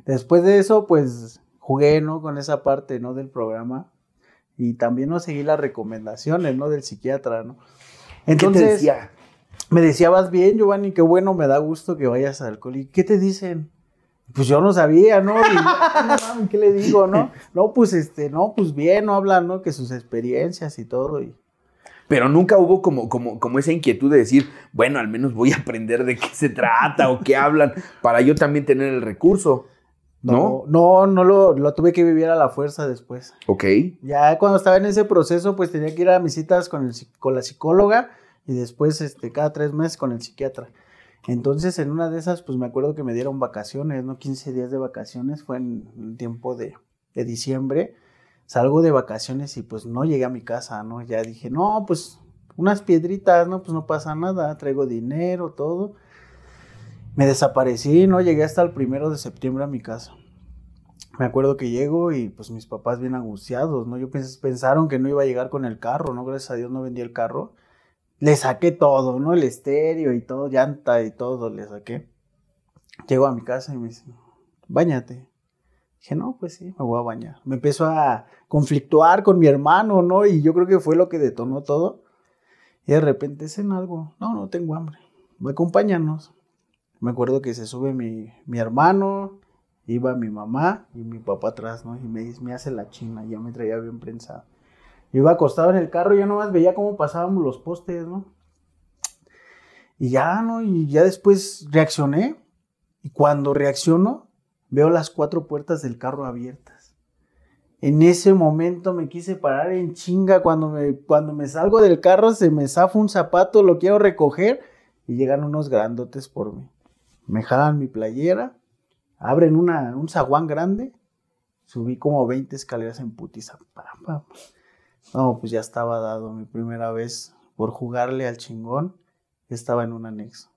Después de eso, pues jugué, ¿no? Con esa parte, ¿no? Del programa. Y también no seguí las recomendaciones, ¿no? Del psiquiatra, ¿no? Entonces, ¿Qué te decía? Me decía, vas bien, Giovanni, qué bueno, me da gusto que vayas al alcohol. ¿Y qué te dicen? Pues yo no sabía, ¿no? ¿Qué le digo, no? No, pues este, no, pues bien, no habla, ¿no? Que sus experiencias y todo. Y... Pero nunca hubo como, como, como esa inquietud de decir, bueno, al menos voy a aprender de qué se trata o qué hablan para yo también tener el recurso. ¿No? No, no, lo, lo, tuve que vivir a la fuerza después. Ok. Ya cuando estaba en ese proceso, pues tenía que ir a mis citas con, el, con la psicóloga y después, este, cada tres meses con el psiquiatra. Entonces, en una de esas, pues me acuerdo que me dieron vacaciones, ¿no? 15 días de vacaciones, fue en el tiempo de, diciembre. Salgo de vacaciones y pues no llegué a mi casa, ¿no? Ya dije, no, pues unas piedritas, ¿no? Pues no pasa nada, traigo dinero, todo. Me desaparecí, no llegué hasta el primero de septiembre a mi casa. Me acuerdo que llego y pues mis papás bien angustiados, ¿no? Yo pensaron que no iba a llegar con el carro, ¿no? Gracias a Dios no vendí el carro le saqué todo, ¿no? El estéreo y todo, llanta y todo, le saqué. Llego a mi casa y me dice, bañate. Dije, no, pues sí, me voy a bañar. Me empezó a conflictuar con mi hermano, ¿no? Y yo creo que fue lo que detonó todo. Y de repente, ¿en algo? No, no tengo hambre. Acompáñanos. Me acuerdo que se sube mi, mi hermano, iba mi mamá y mi papá atrás, ¿no? Y me dice, me hace la china, ya me traía bien prensado. Yo iba acostado en el carro y yo nomás veía cómo pasábamos los postes, ¿no? Y ya, ¿no? Y ya después reaccioné. Y cuando reacciono, veo las cuatro puertas del carro abiertas. En ese momento me quise parar en chinga. Cuando me, cuando me salgo del carro, se me zafa un zapato, lo quiero recoger. Y llegan unos grandotes por mí. Me jalan mi playera, abren una, un zaguán grande. Subí como 20 escaleras en putiza. No, pues ya estaba dado mi primera vez por jugarle al chingón. Estaba en un anexo.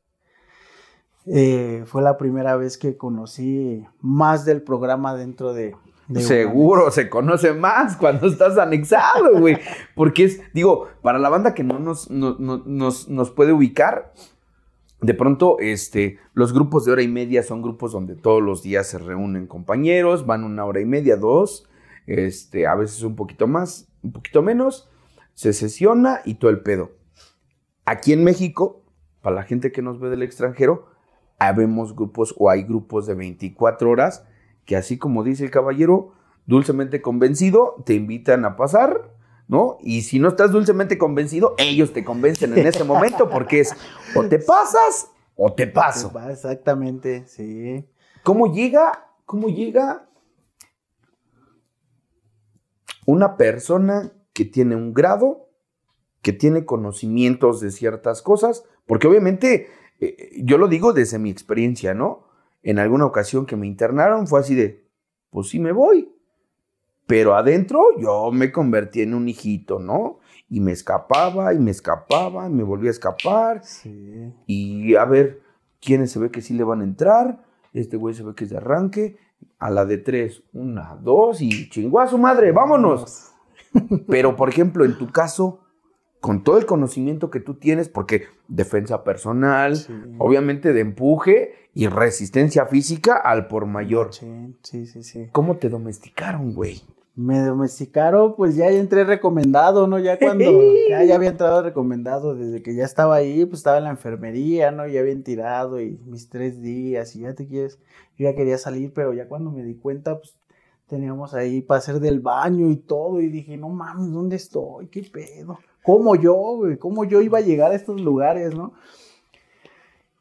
Eh, fue la primera vez que conocí más del programa dentro de... Seguro, se conoce más cuando estás anexado, güey. Porque es, digo, para la banda que no nos, nos, nos puede ubicar, de pronto, este, los grupos de hora y media son grupos donde todos los días se reúnen compañeros, van una hora y media, dos, este, a veces un poquito más, un poquito menos, se sesiona y todo el pedo. Aquí en México, para la gente que nos ve del extranjero, habemos grupos o hay grupos de 24 horas que así como dice el caballero, dulcemente convencido, te invitan a pasar, ¿no? Y si no estás dulcemente convencido, ellos te convencen en ese momento porque es o te pasas o te paso. exactamente, sí. ¿Cómo llega, cómo llega una persona que tiene un grado, que tiene conocimientos de ciertas cosas? Porque obviamente, eh, yo lo digo desde mi experiencia, ¿no? En alguna ocasión que me internaron fue así de, pues sí me voy. Pero adentro yo me convertí en un hijito, ¿no? Y me escapaba y me escapaba y me volvía a escapar. Sí. Y a ver, ¿quiénes se ve que sí le van a entrar? Este güey se ve que es de arranque. A la de tres, una, dos y chingó a su madre, vámonos. Pero, por ejemplo, en tu caso, con todo el conocimiento que tú tienes, porque defensa personal, obviamente de empuje y resistencia física al por mayor. Sí, sí, sí, sí. ¿Cómo te domesticaron, güey? Me domesticaron, pues ya entré recomendado, ¿no? Ya cuando ya, había entrado recomendado, desde que ya estaba ahí, pues estaba en la enfermería, ¿no? Ya habían tirado y mis tres días y ya te quieres, yo ya quería salir, pero ya cuando me di cuenta, pues teníamos ahí para hacer del baño y todo y dije, no mames, ¿dónde estoy? ¿Qué pedo? ¿Cómo yo, güey? ¿Cómo yo iba a llegar a estos lugares, no?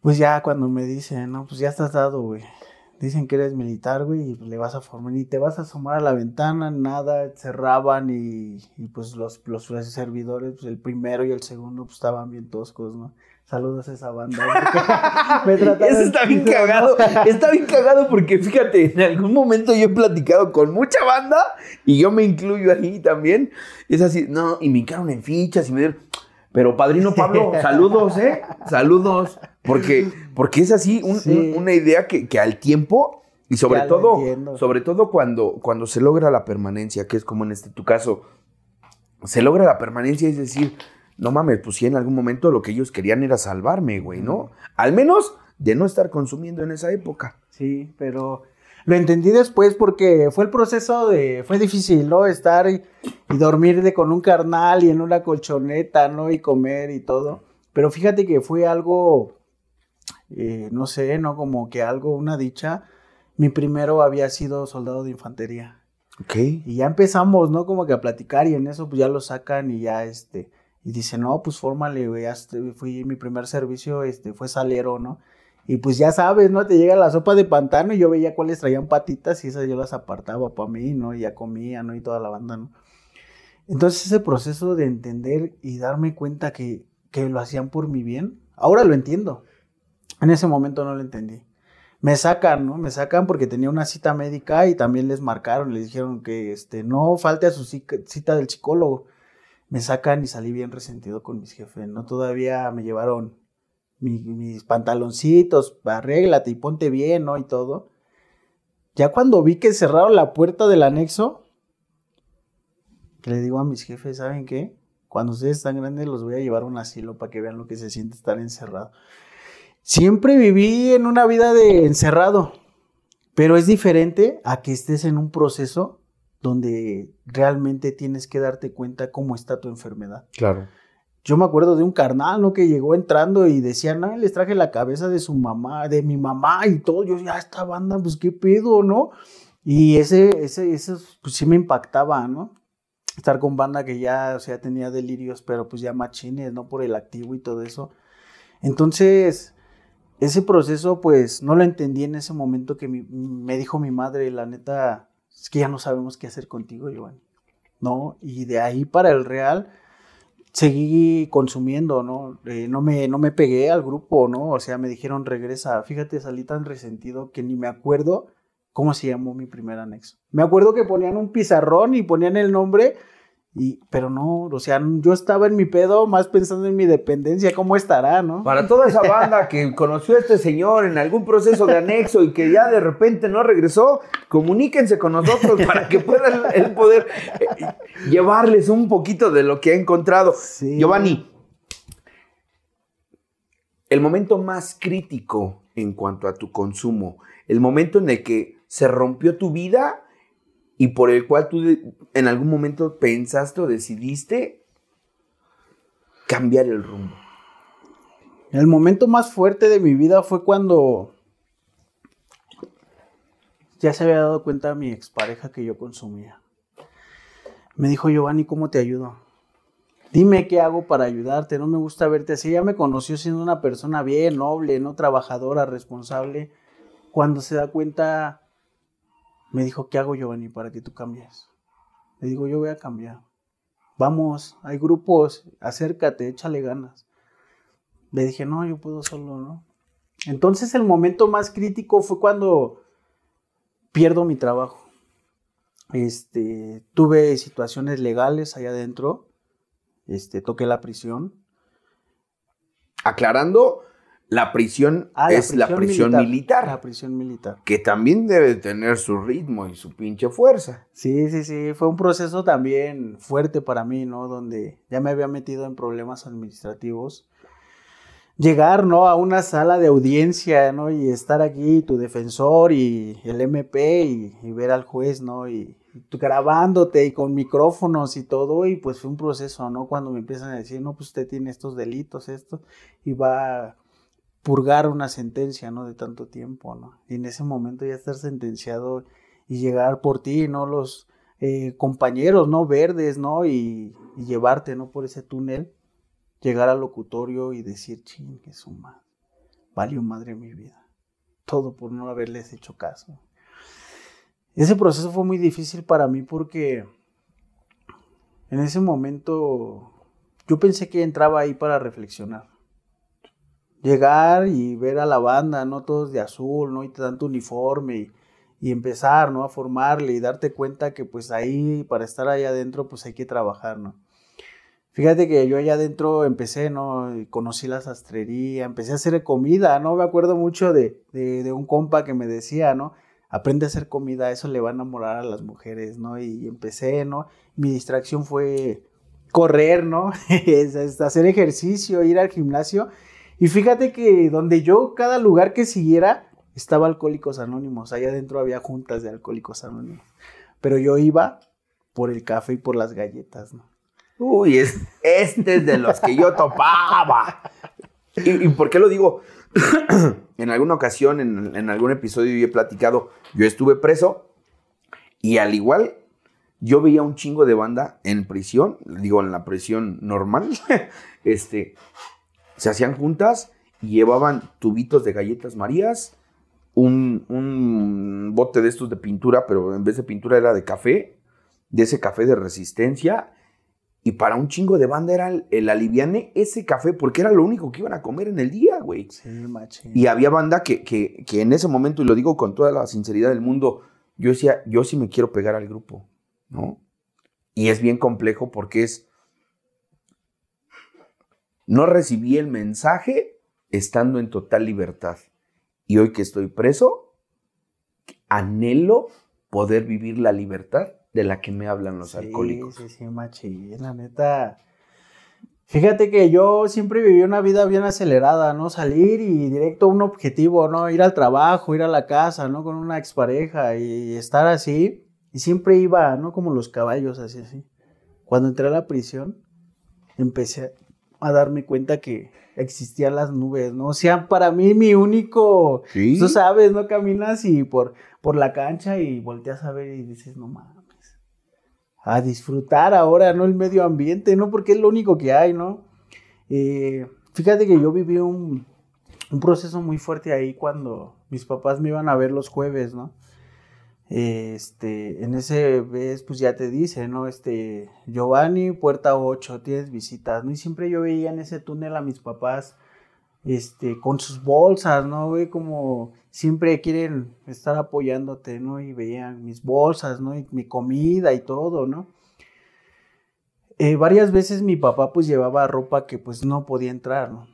Pues ya cuando me dicen, no, pues ya estás dado, güey. Dicen que eres militar, güey, y le vas a formar, ni te vas a asomar a la ventana, nada, cerraban y, y pues los, los servidores, pues el primero y el segundo, pues estaban bien toscos, ¿no? Saludos a esa banda. Eso está bien cagado. Está bien cagado porque fíjate, en algún momento yo he platicado con mucha banda y yo me incluyo ahí también. Es así, no, y me hincaron en fichas y me dieron. Pero padrino Pablo, saludos, ¿eh? Saludos. Porque, porque es así una idea que, al tiempo, y sobre todo, sobre todo cuando, cuando se logra la permanencia, que es como en este tu caso, se logra la permanencia, es decir, no mames, pues si en algún momento lo que ellos querían era salvarme, güey, ¿no? Al menos de no estar consumiendo en esa época. Sí, pero lo entendí después porque fue el proceso de, fue difícil, ¿no? Estar y, dormir de, con un carnal y en una colchoneta, ¿no? Y comer y todo. Pero fíjate que fue algo, eh, no sé, ¿no? Como que algo, una dicha. Mi primero había sido soldado de infantería. Ok. Y ya empezamos, ¿no? Como que a platicar y en eso pues ya lo sacan y ya este y dice, no, pues fórmale, güey, fui mi primer servicio, este, fue salero, ¿no? Y pues ya sabes, ¿no? Te llega la sopa de pantano y yo veía cuáles traían patitas y esas yo las apartaba para mí, ¿no? Y ya comía, ¿no? Y toda la banda, ¿no? Entonces ese proceso de entender y darme cuenta que, que lo hacían por mi bien, ahora lo entiendo. En ese momento no lo entendí. Me sacan, ¿no? Me sacan porque tenía una cita médica y también les marcaron, les dijeron que este, no falte a su cita del psicólogo me sacan y salí bien resentido con mis jefes, ¿no? Todavía me llevaron mis pantaloncitos, arréglate y ponte bien, ¿no? Y todo. Ya cuando vi que cerraron la puerta del anexo, que le digo a mis jefes, ¿saben qué? Cuando ustedes están grandes los voy a llevar a un asilo para que vean lo que se siente estar encerrado. Siempre viví en una vida de encerrado, pero es diferente a que estés en un proceso donde realmente tienes que darte cuenta cómo está tu enfermedad. Claro. Yo me acuerdo de un carnal, ¿no? Que llegó entrando y decía, no, les traje la cabeza de su mamá, de mi mamá y todo. Yo, ya, esta banda, pues qué pedo, ¿no? Y ese, ese, ese, pues sí me impactaba, ¿no? Estar con banda que ya, o sea, tenía delirios, pero pues ya machines, ¿no? Por el activo y todo eso. Entonces, ese proceso, pues, no lo entendí en ese momento que me dijo mi madre, la neta, es que ya no sabemos qué hacer contigo, Giovanni. ¿No? Y de ahí para el Real seguí consumiendo, ¿no? Eh, no, me, no me pegué al grupo, ¿no? O sea, me dijeron regresa. Fíjate, salí tan resentido que ni me acuerdo cómo se llamó mi primer anexo. Me acuerdo que ponían un pizarrón y ponían el nombre y, pero no, o sea, yo estaba en mi pedo más pensando en mi dependencia, cómo estará, ¿no? Para toda esa banda que conoció a este señor en algún proceso de anexo y que ya de repente no regresó, comuníquense con nosotros para que puedan el poder eh, llevarles un poquito de lo que ha encontrado. Giovanni, el momento más crítico en cuanto a tu consumo, el momento en el que se rompió tu vida y por el cual tú en algún momento pensaste o decidiste cambiar el rumbo. El momento más fuerte de mi vida fue cuando ya se había dado cuenta mi expareja que yo consumía. Me dijo, Giovanni, ¿cómo te ayudo? Dime qué hago para ayudarte, no me gusta verte así. Ya me conoció siendo una persona bien, noble, no trabajadora, responsable. Cuando se da cuenta, me dijo, ¿qué hago, Giovanni, para que tú cambies? Le digo, yo voy a cambiar. Vamos, hay grupos, acércate, échale ganas. Le dije, no, yo puedo solo, ¿no? Entonces el momento más crítico fue cuando pierdo mi trabajo. Este, tuve situaciones legales allá adentro. Este, toqué la prisión. Aclarando, la prisión ah, es la prisión militar, La prisión militar. Que también debe tener su ritmo y su pinche fuerza. Sí, sí, sí. Fue un proceso también fuerte para mí, ¿no? Donde ya me había metido en problemas administrativos. Llegar, ¿no? A una sala de audiencia, ¿no? Y estar aquí, tu defensor y el MP y, ver al juez, ¿no? Y, y grabándote y con micrófonos y todo. Y pues fue un proceso, ¿no? Cuando me empiezan a decir, no, pues usted tiene estos delitos, esto. Y va purgar una sentencia, ¿no? De tanto tiempo, ¿no? Y en ese momento ya estar sentenciado y llegar por ti, ¿no? Los eh, compañeros, ¿no? Verdes, ¿no? Y, llevarte, ¿no? Por ese túnel, llegar al locutorio y decir, ching, que suma, valió madre mi vida. Todo por no haberles hecho caso. Ese proceso fue muy difícil para mí porque en ese momento yo pensé que entraba ahí para reflexionar llegar y ver a la banda, ¿no? Todos de azul, ¿no? Y tanto uniforme y, empezar, ¿no? A formarle y darte cuenta que pues ahí, para estar allá adentro, pues hay que trabajar, ¿no? Fíjate que yo allá adentro empecé, ¿no? Y conocí la sastrería, empecé a hacer comida, ¿no? Me acuerdo mucho de, de, un compa que me decía, ¿no? Aprende a hacer comida, eso le va a enamorar a las mujeres, ¿no? Y empecé, ¿no? Mi distracción fue correr, ¿no? hacer ejercicio, ir al gimnasio y fíjate que donde yo, cada lugar que siguiera, estaba Alcohólicos Anónimos. Allá adentro había juntas de Alcohólicos Anónimos. Pero yo iba por el café y por las galletas, ¿no? Uy, es, este es de los que yo topaba. ¿Y, por qué lo digo? en alguna ocasión, en, en algún episodio, yo he platicado, yo estuve preso y al igual yo veía un chingo de banda en prisión, digo, en la prisión normal, este, se hacían juntas y llevaban tubitos de galletas marías, un, bote de estos de pintura, pero en vez de pintura era de café, de ese café de resistencia. Y para un chingo de banda era el, aliviane ese café, porque era lo único que iban a comer en el día, güey. Sí, machín. Y había banda que, que, que, en ese momento, y lo digo con toda la sinceridad del mundo, yo decía, yo sí me quiero pegar al grupo, ¿no? Y es bien complejo porque es no recibí el mensaje estando en total libertad. Y hoy que estoy preso, anhelo poder vivir la libertad de la que me hablan los alcohólicos. Sí, sí, machi, la neta. Fíjate que yo siempre viví una vida bien acelerada, ¿no? Salir y directo a un objetivo, ¿no? Ir al trabajo, ir a la casa, ¿no? Con una expareja y estar así. Y siempre iba, ¿no? Como los caballos, así, así. Cuando entré a la prisión, empecé, a darme cuenta que existían las nubes, ¿no? O sea, para mí mi único, tú sabes, ¿no? Caminas y por, por la cancha y volteas a ver y dices, no mames, a disfrutar ahora, ¿no? El medio ambiente, ¿no? Porque es lo único que hay, ¿no? Eh, fíjate que yo viví un, un proceso muy fuerte ahí cuando mis papás me iban a ver los jueves, ¿no? Este, en ese vez, pues ya te dice, ¿no? Este, Giovanni, puerta 8, tienes visitas, ¿no? Y siempre yo veía en ese túnel a mis papás, este, con sus bolsas, ¿no? Güey, como siempre quieren estar apoyándote, ¿no? Y veían mis bolsas, ¿no? Y mi comida y todo, ¿no? Eh, varias veces mi papá pues llevaba ropa que pues no podía entrar, ¿no?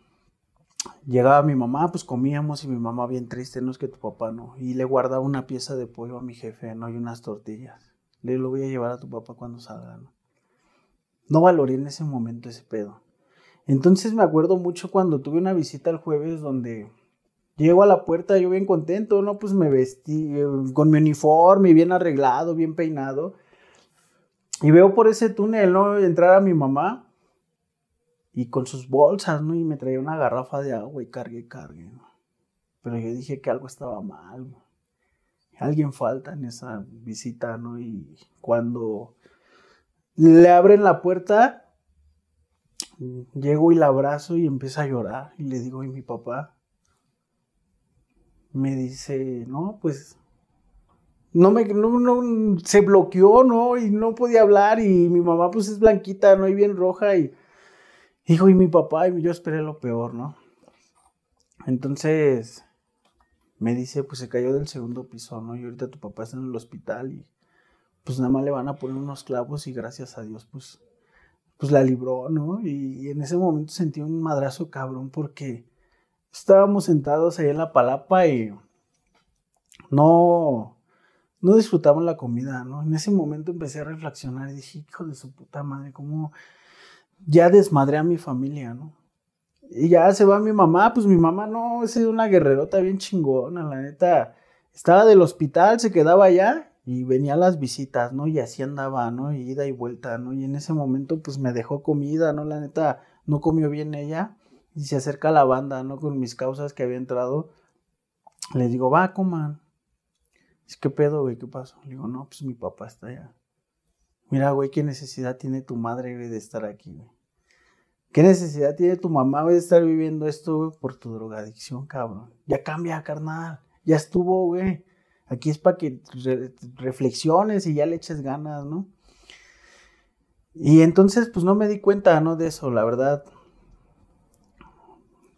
Llegaba mi mamá, pues comíamos y mi mamá bien triste, no es que tu papá no. Y le guardaba una pieza de pollo a mi jefe, ¿no? Y unas tortillas. Le lo voy a llevar a tu papá cuando salga, ¿no? No valoré en ese momento ese pedo. Entonces me acuerdo mucho cuando tuve una visita el jueves donde llego a la puerta, yo bien contento, ¿no? Pues me vestí eh, con mi uniforme, bien arreglado, bien peinado. Y veo por ese túnel, ¿no? Entrar a mi mamá y con sus bolsas, ¿no? Y me traía una garrafa de agua y cargue cargue, ¿no? Pero yo dije que algo estaba mal, ¿no? Alguien falta en esa visita, ¿no? Y cuando le abren la puerta, Llego y la abrazo y empieza a llorar. Y le digo, ¿y mi papá? Me dice, no, pues. No me, no, se bloqueó, ¿no? Y no podía hablar. Y mi mamá, pues es blanquita, ¿no? Y bien roja. Y dijo, ¿y mi papá? Y yo esperé lo peor, ¿no? Entonces, me dice, pues se cayó del segundo piso, ¿no? Y ahorita tu papá está en el hospital y pues nada más le van a poner unos clavos y gracias a Dios, pues pues la libró, ¿no? Y, en ese momento sentí un madrazo cabrón porque estábamos sentados ahí en la palapa y no, no disfrutamos la comida, ¿no? En ese momento empecé a reflexionar y dije, hijo de su puta madre, ¿cómo ya desmadré a mi familia, ¿no? Y ya se va mi mamá, pues mi mamá no, es una guerrerota bien chingona, la neta. Estaba del hospital, se quedaba allá y venía las visitas, ¿no? Y así andaba, ¿no? Y ida y vuelta, ¿no? Y en ese momento pues me dejó comida, ¿no? La neta no comió bien ella y se acerca la banda, ¿no? Con mis causas que había entrado. Le digo, va, coman. Es que pedo, güey, ¿qué pasó? Le digo, no, pues mi papá está allá. Mira, güey, ¿qué necesidad tiene tu madre, de estar aquí, güey? ¿Qué necesidad tiene tu mamá, de estar viviendo esto, güey, por tu drogadicción, cabrón? Ya cambia, carnal. Ya estuvo, güey. Aquí es para que reflexiones y ya le eches ganas, ¿no? Y entonces, pues no me di cuenta, ¿no? De eso, la verdad.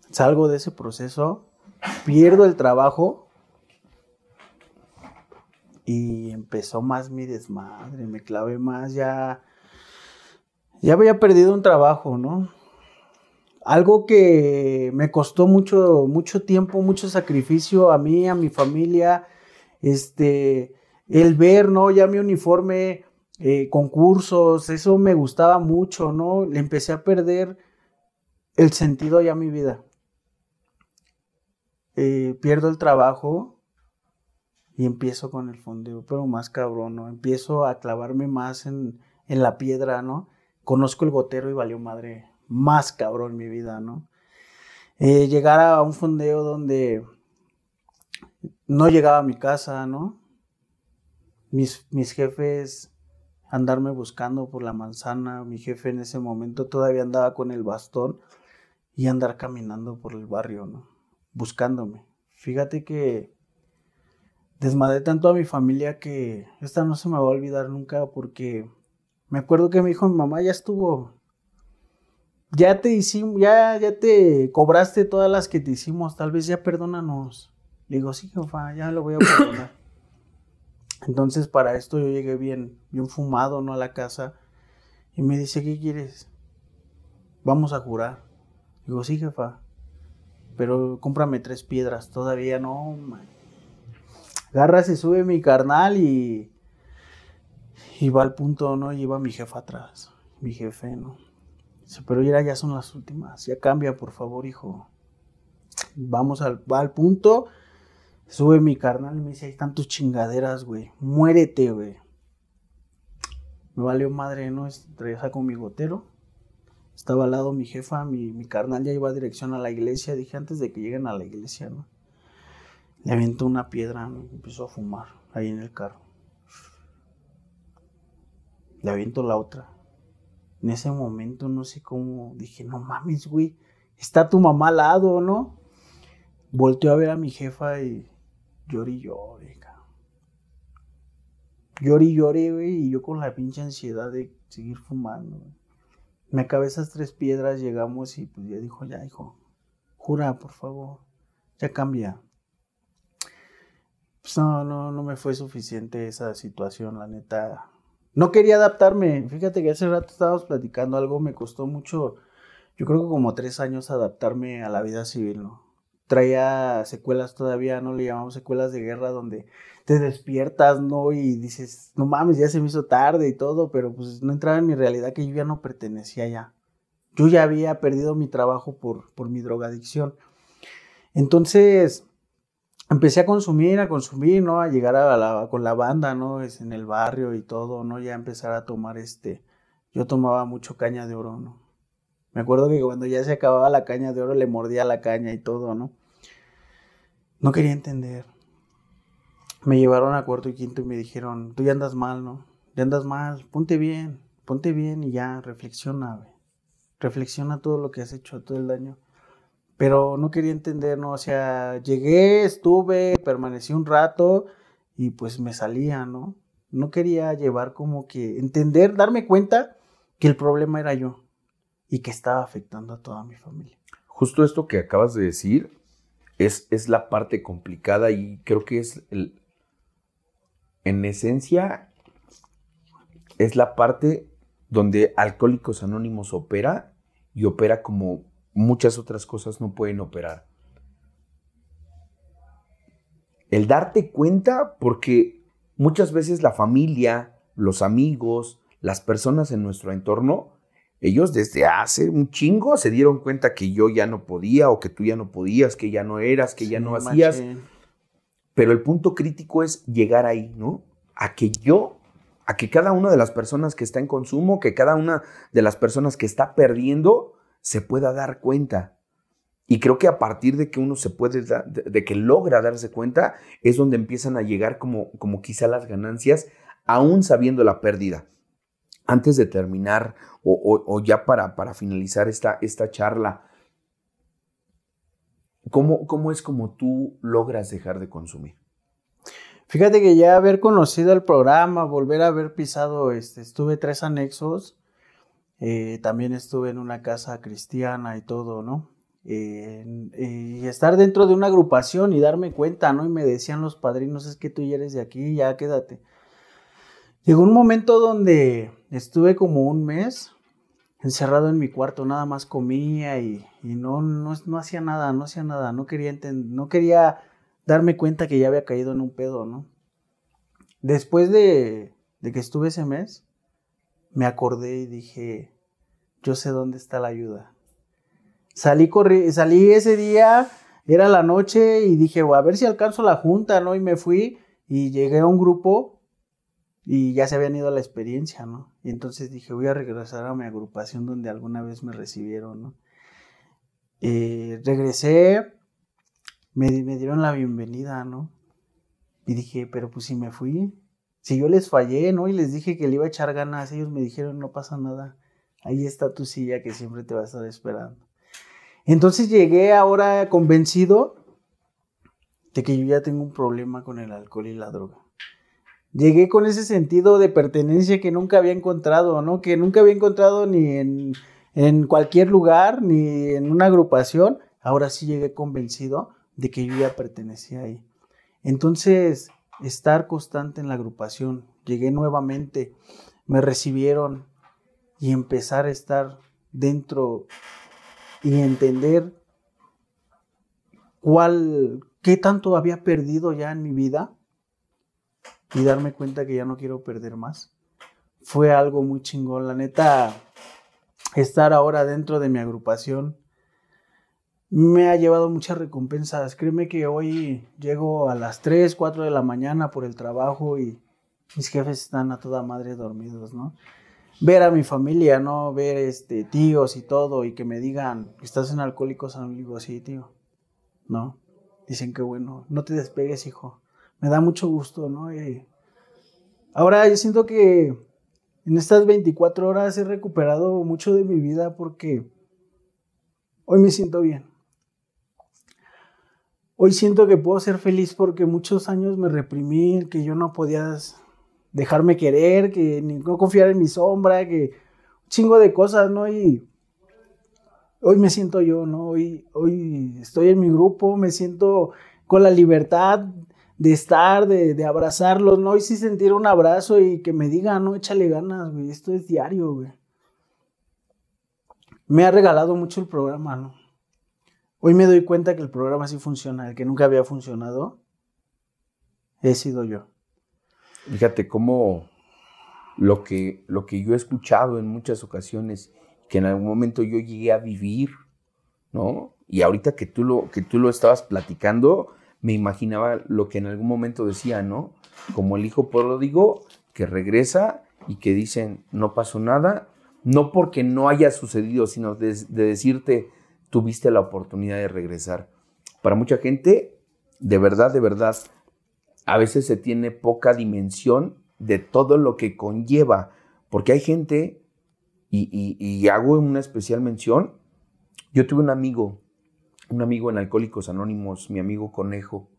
Salgo de ese proceso, pierdo el trabajo y empezó más mi desmadre, me clavé más, ya, ya había perdido un trabajo, ¿no? Algo que me costó mucho, mucho tiempo, mucho sacrificio a mí, a mi familia, este, el ver, ¿no? Ya mi uniforme, eh, concursos, eso me gustaba mucho, ¿no? Le empecé a perder el sentido ya a mi vida. Eh, pierdo el trabajo y empiezo con el fondeo, pero más cabrón, ¿no? Empiezo a clavarme más en, en la piedra, ¿no? Conozco el gotero y valió madre más cabrón mi vida, ¿no? Eh, llegar a un fondeo donde no llegaba a mi casa, ¿no? Mis, mis jefes andarme buscando por la manzana, mi jefe en ese momento todavía andaba con el bastón y andar caminando por el barrio, ¿no? Buscándome. Fíjate que desmadé tanto a mi familia que esta no se me va a olvidar nunca porque me acuerdo que me dijo mi mamá ya estuvo ya te hicimos ya ya te cobraste todas las que te hicimos, tal vez ya perdónanos. Le digo, sí, jefa, ya lo voy a perdonar. Entonces, para esto yo llegué bien, bien fumado, ¿no? A la casa. Y me dice, ¿qué quieres? Vamos a jurar. Digo, sí, jefa. Pero cómprame tres piedras. Todavía no, man. Agarra, se sube mi carnal y. Y va al punto, ¿no? Y va mi jefa atrás. Mi jefe, ¿no? Dice, pero ya, ya son las últimas. Ya cambia, por favor, hijo. Vamos al, va al punto. Sube mi carnal y me dice, hay tantos chingaderas, güey. Muérete, güey. Me valió madre, ¿no? Traía con mi gotero. Estaba al lado mi jefa, mi, mi carnal ya iba a dirección a la iglesia. Dije, antes de que lleguen a la iglesia, ¿no? Le aventó una piedra, empezó a fumar ahí en el carro. Le aviento la otra. En ese momento, no sé cómo, dije, no mames, güey, está tu mamá al lado, ¿no? Volteó a ver a mi jefa y llori y llore, cabrón. Llori y llore, güey, y yo con la pinche ansiedad de seguir fumando. Me acabé esas tres piedras, llegamos y pues ya dijo, ya, hijo, jura, por favor, ya cambia. Pues no, no, no me fue suficiente esa situación, la neta. No quería adaptarme. Fíjate que hace rato estábamos platicando algo, me costó mucho, yo creo que como tres años adaptarme a la vida civil, ¿no? traía secuelas todavía, no le llamamos secuelas de guerra, donde te despiertas, ¿no? Y dices, no mames, ya se me hizo tarde y todo, pero pues no entraba en mi realidad que yo ya no pertenecía ya. Yo ya había perdido mi trabajo por, por mi drogadicción. Entonces, empecé a consumir, a consumir, ¿no? A llegar a la, con la banda, ¿no? Es en el barrio y todo, ¿no? Ya empezar a tomar este, yo tomaba mucho caña de oro, ¿no? Me acuerdo que cuando ya se acababa la caña de oro le mordía la caña y todo, ¿no? No quería entender. Me llevaron a cuarto y quinto y me dijeron, tú ya andas mal, ¿no? Ya andas mal, ponte bien, ponte bien y ya, reflexiona, reflexiona todo lo que has hecho todo el año. Pero no quería entender, ¿no? O sea, llegué, estuve, permanecí un rato y pues me salía, ¿no? No quería llevar como que entender, darme cuenta que el problema era yo y que estaba afectando a toda mi familia. Justo esto que acabas de decir es, es la parte complicada y creo que es el, en esencia es la parte donde Alcohólicos Anónimos opera y opera como muchas otras cosas no pueden operar. El darte cuenta porque muchas veces la familia, los amigos, las personas en nuestro entorno, ellos desde hace un chingo se dieron cuenta que yo ya no podía o que tú ya no podías, que ya no eras, que ya no hacías. Pero el punto crítico es llegar ahí, ¿no? A que yo a que cada una de las personas que está en consumo, que cada una de las personas que está perdiendo, se pueda dar cuenta. Y creo que a partir de que uno se puede, de, que logra darse cuenta, es donde empiezan a llegar como, como quizá las ganancias, aún sabiendo la pérdida. Antes de terminar, o, ya para, para finalizar esta, esta charla, ¿cómo, ¿cómo es como tú logras dejar de consumir? Fíjate que ya haber conocido el programa, volver a haber pisado, este, estuve tres anexos, eh, también estuve en una casa cristiana y todo, ¿no? Y estar dentro de una agrupación y darme cuenta, ¿no? Y me decían los padrinos, es que tú ya eres de aquí, ya quédate. Llegó un momento donde estuve como un mes encerrado en mi cuarto, nada más comía y, no, no, no, hacía nada, no hacía nada, no quería, no quería darme cuenta que ya había caído en un pedo, ¿no? Después de, de que estuve ese mes, me acordé y dije, yo sé dónde está la ayuda. Salí, salí ese día, era la noche y dije, a ver si alcanzo la junta, ¿no? Y me fui y llegué a un grupo y ya se habían ido a la experiencia, ¿no? Y entonces dije, voy a regresar a mi agrupación donde alguna vez me recibieron, ¿no? Eh, regresé, me, dieron la bienvenida, ¿no? Y dije, pero pues si me fui, si yo les fallé, ¿no? Y les dije que le iba a echar ganas, ellos me dijeron, no pasa nada, ahí está tu silla que siempre te va a estar esperando. Entonces llegué ahora convencido de que yo ya tengo un problema con el alcohol y la droga. Llegué con ese sentido de pertenencia que nunca había encontrado, ¿no? Que nunca había encontrado ni en, en cualquier lugar, ni en una agrupación. Ahora sí llegué convencido de que yo ya pertenecía ahí. Entonces, estar constante en la agrupación, llegué nuevamente, me recibieron y empezar a estar dentro y entender cuál, qué tanto había perdido ya en mi vida y darme cuenta que ya no quiero perder más. Fue algo muy chingón, la neta, estar ahora dentro de mi agrupación me ha llevado muchas recompensas. Créeme que hoy llego a las 3, 4 de la mañana por el trabajo y mis jefes están a toda madre dormidos, ¿no? Ver a mi familia, ¿no? Ver este, tíos y todo y que me digan, ¿estás en Alcohólicos Anónimos? Sí, tío. ¿No? Dicen que bueno, no te despegues, hijo. Me da mucho gusto, ¿no? ahora yo siento que en estas 24 horas he recuperado mucho de mi vida porque hoy me siento bien Hoy siento que puedo ser feliz porque muchos años me reprimí, que yo no podía dejarme querer, que no confiar en mi sombra, que un chingo de cosas, ¿no? Y hoy me siento yo, ¿no? Hoy, hoy estoy en mi grupo, me siento con la libertad de estar, de, de abrazarlos, ¿no? Y sí sentir un abrazo y que me digan, no, échale ganas, güey, esto es diario, güey. Me ha regalado mucho el programa, ¿no? Hoy me doy cuenta que el programa sí funciona, el que nunca había funcionado he sido yo. Fíjate cómo lo que, lo que yo he escuchado en muchas ocasiones, que en algún momento yo llegué a vivir, ¿no? Y ahorita que tú lo, que tú lo estabas platicando, me imaginaba lo que en algún momento decía, ¿no? Como el hijo pródigo que regresa y que dicen, no pasó nada, no porque no haya sucedido, sino de decirte, tuviste la oportunidad de regresar. Para mucha gente, de verdad, de verdad, a veces se tiene poca dimensión de todo lo que conlleva, porque hay gente y, hago una especial mención. Yo tuve un amigo, un amigo en Alcohólicos Anónimos, mi amigo Conejo.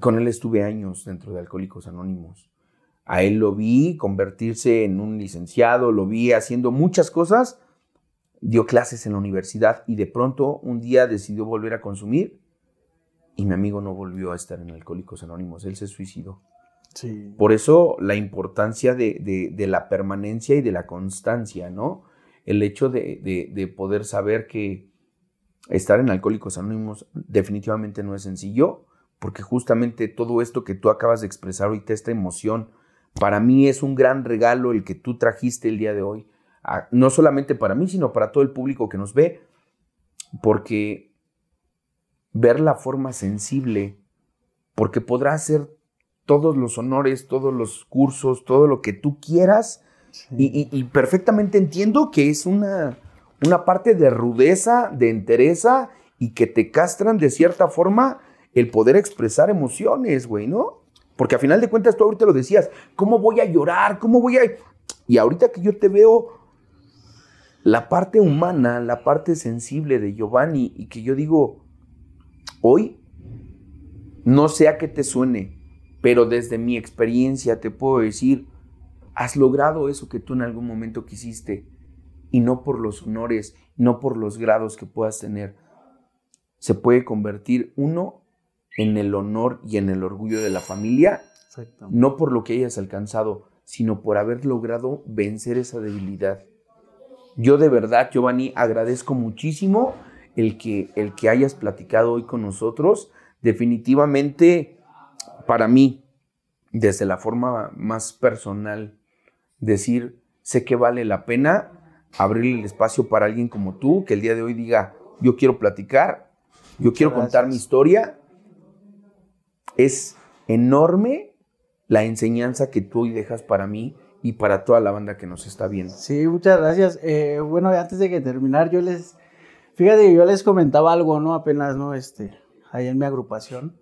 Con él estuve años dentro de Alcohólicos Anónimos. A él lo vi convertirse en un licenciado, lo vi haciendo muchas cosas, dio clases en la universidad y de pronto un día decidió volver a consumir y mi amigo no volvió a estar en Alcohólicos Anónimos, él se suicidó. Por eso la importancia de, la permanencia y de la constancia, ¿no? El hecho de, poder saber que estar en Alcohólicos Anónimos definitivamente no es sencillo, porque justamente todo esto que tú acabas de expresar ahorita, esta emoción, para mí es un gran regalo el que tú trajiste el día de hoy, no solamente para mí, sino para todo el público que nos ve, porque ver la forma sensible, porque podrá ser todos los honores, todos los cursos, todo lo que tú quieras. Y, perfectamente entiendo que es una, una parte de rudeza, de entereza y que te castran de cierta forma el poder expresar emociones, güey, ¿no? Porque a final de cuentas tú ahorita lo decías, ¿cómo voy a llorar? ¿Cómo voy a...? Y ahorita que yo te veo la parte humana, la parte sensible de Giovanni y que yo digo, hoy, no sé a qué te suene, pero desde mi experiencia te puedo decir, has logrado eso que tú en algún momento quisiste y no por los honores, no por los grados que puedas tener. Se puede convertir uno en el honor y en el orgullo de la familia, no por lo que hayas alcanzado, sino por haber logrado vencer esa debilidad. Yo de verdad, Giovanni, agradezco muchísimo el que, el que hayas platicado hoy con nosotros. Definitivamente para mí, desde la forma más personal, decir, sé que vale la pena abrir el espacio para alguien como tú, que el día de hoy diga, yo quiero platicar, yo quiero contar mi historia. Es enorme la enseñanza que tú hoy dejas para mí y para toda la banda que nos está viendo. Sí, muchas gracias. Eh, bueno, antes de que terminar, yo les, fíjate, yo les comentaba algo, ¿no? Apenas, ¿no? Este, ahí en mi agrupación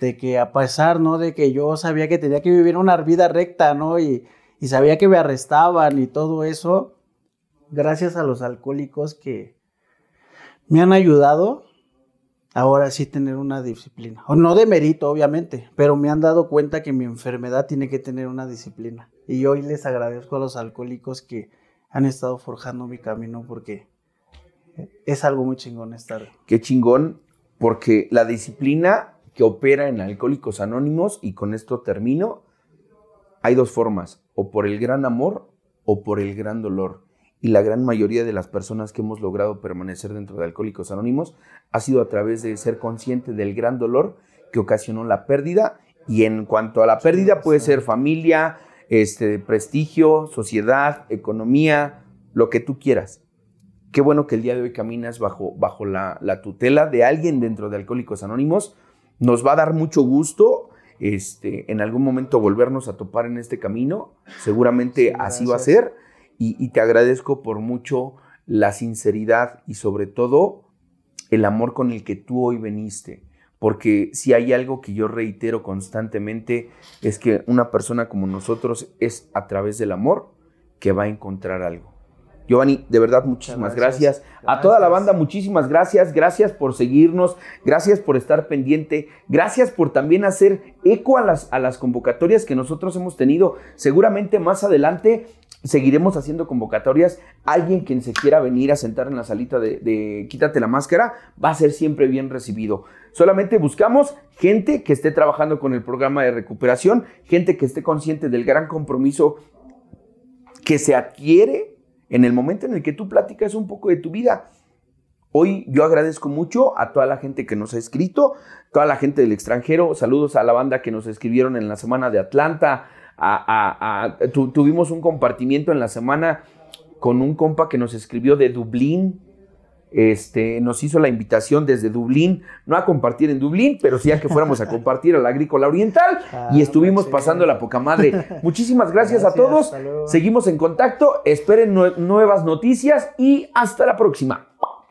de que a pesar, ¿no? De que yo sabía que tenía que vivir una vida recta, ¿no? Y, sabía que me arrestaban y todo eso, gracias a los alcohólicos que me han ayudado, ahora sí tener una disciplina. O no de mérito, obviamente, pero me han dado cuenta que mi enfermedad tiene que tener una disciplina. Y hoy les agradezco a los alcohólicos que han estado forjando mi camino porque es algo muy chingón estar. Qué chingón, porque la disciplina que opera en Alcohólicos Anónimos, y con esto termino, hay dos formas, o por el gran amor o por el gran dolor. Y la gran mayoría de las personas que hemos logrado permanecer dentro de Alcohólicos Anónimos ha sido a través de ser consciente del gran dolor que ocasionó la pérdida. Y en cuanto a la pérdida, puede ser familia, este, prestigio, sociedad, economía, lo que tú quieras. Qué bueno que el día de hoy caminas bajo, bajo la, la tutela de alguien dentro de Alcohólicos Anónimos nos va a dar mucho gusto este, en algún momento volvernos a topar en este camino. Seguramente así va a ser. Y, te agradezco por mucho la sinceridad y sobre todo el amor con el que tú hoy veniste. Porque si hay algo que yo reitero constantemente es que una persona como nosotros es a través del amor que va a encontrar algo. Giovanni, de verdad, muchísimas gracias. A toda la banda, muchísimas gracias. Gracias por seguirnos. Gracias por estar pendiente. Gracias por también hacer eco a las, a las convocatorias que nosotros hemos tenido. Seguramente más adelante seguiremos haciendo convocatorias. Alguien quien se quiera venir a sentar en la salita de, de, Quítate la máscara va a ser siempre bien recibido. Solamente buscamos gente que esté trabajando con el programa de recuperación, gente que esté consciente del gran compromiso que se adquiere en el momento en el que tú platicas un poco de tu vida. Hoy yo agradezco mucho a toda la gente que nos ha escrito, toda la gente del extranjero. Saludos a la banda que nos escribieron en la semana de Atlanta. tuvimos un compartimiento en la semana con un compa que nos escribió de Dublín, este, nos hizo la invitación desde Dublín, no a compartir en Dublín, pero sí a que fuéramos a compartir a la Agrícola Oriental ah, y estuvimos pasando la poca madre. Muchísimas gracias, a todos. Seguimos en contacto, esperen nuevas noticias y hasta la próxima.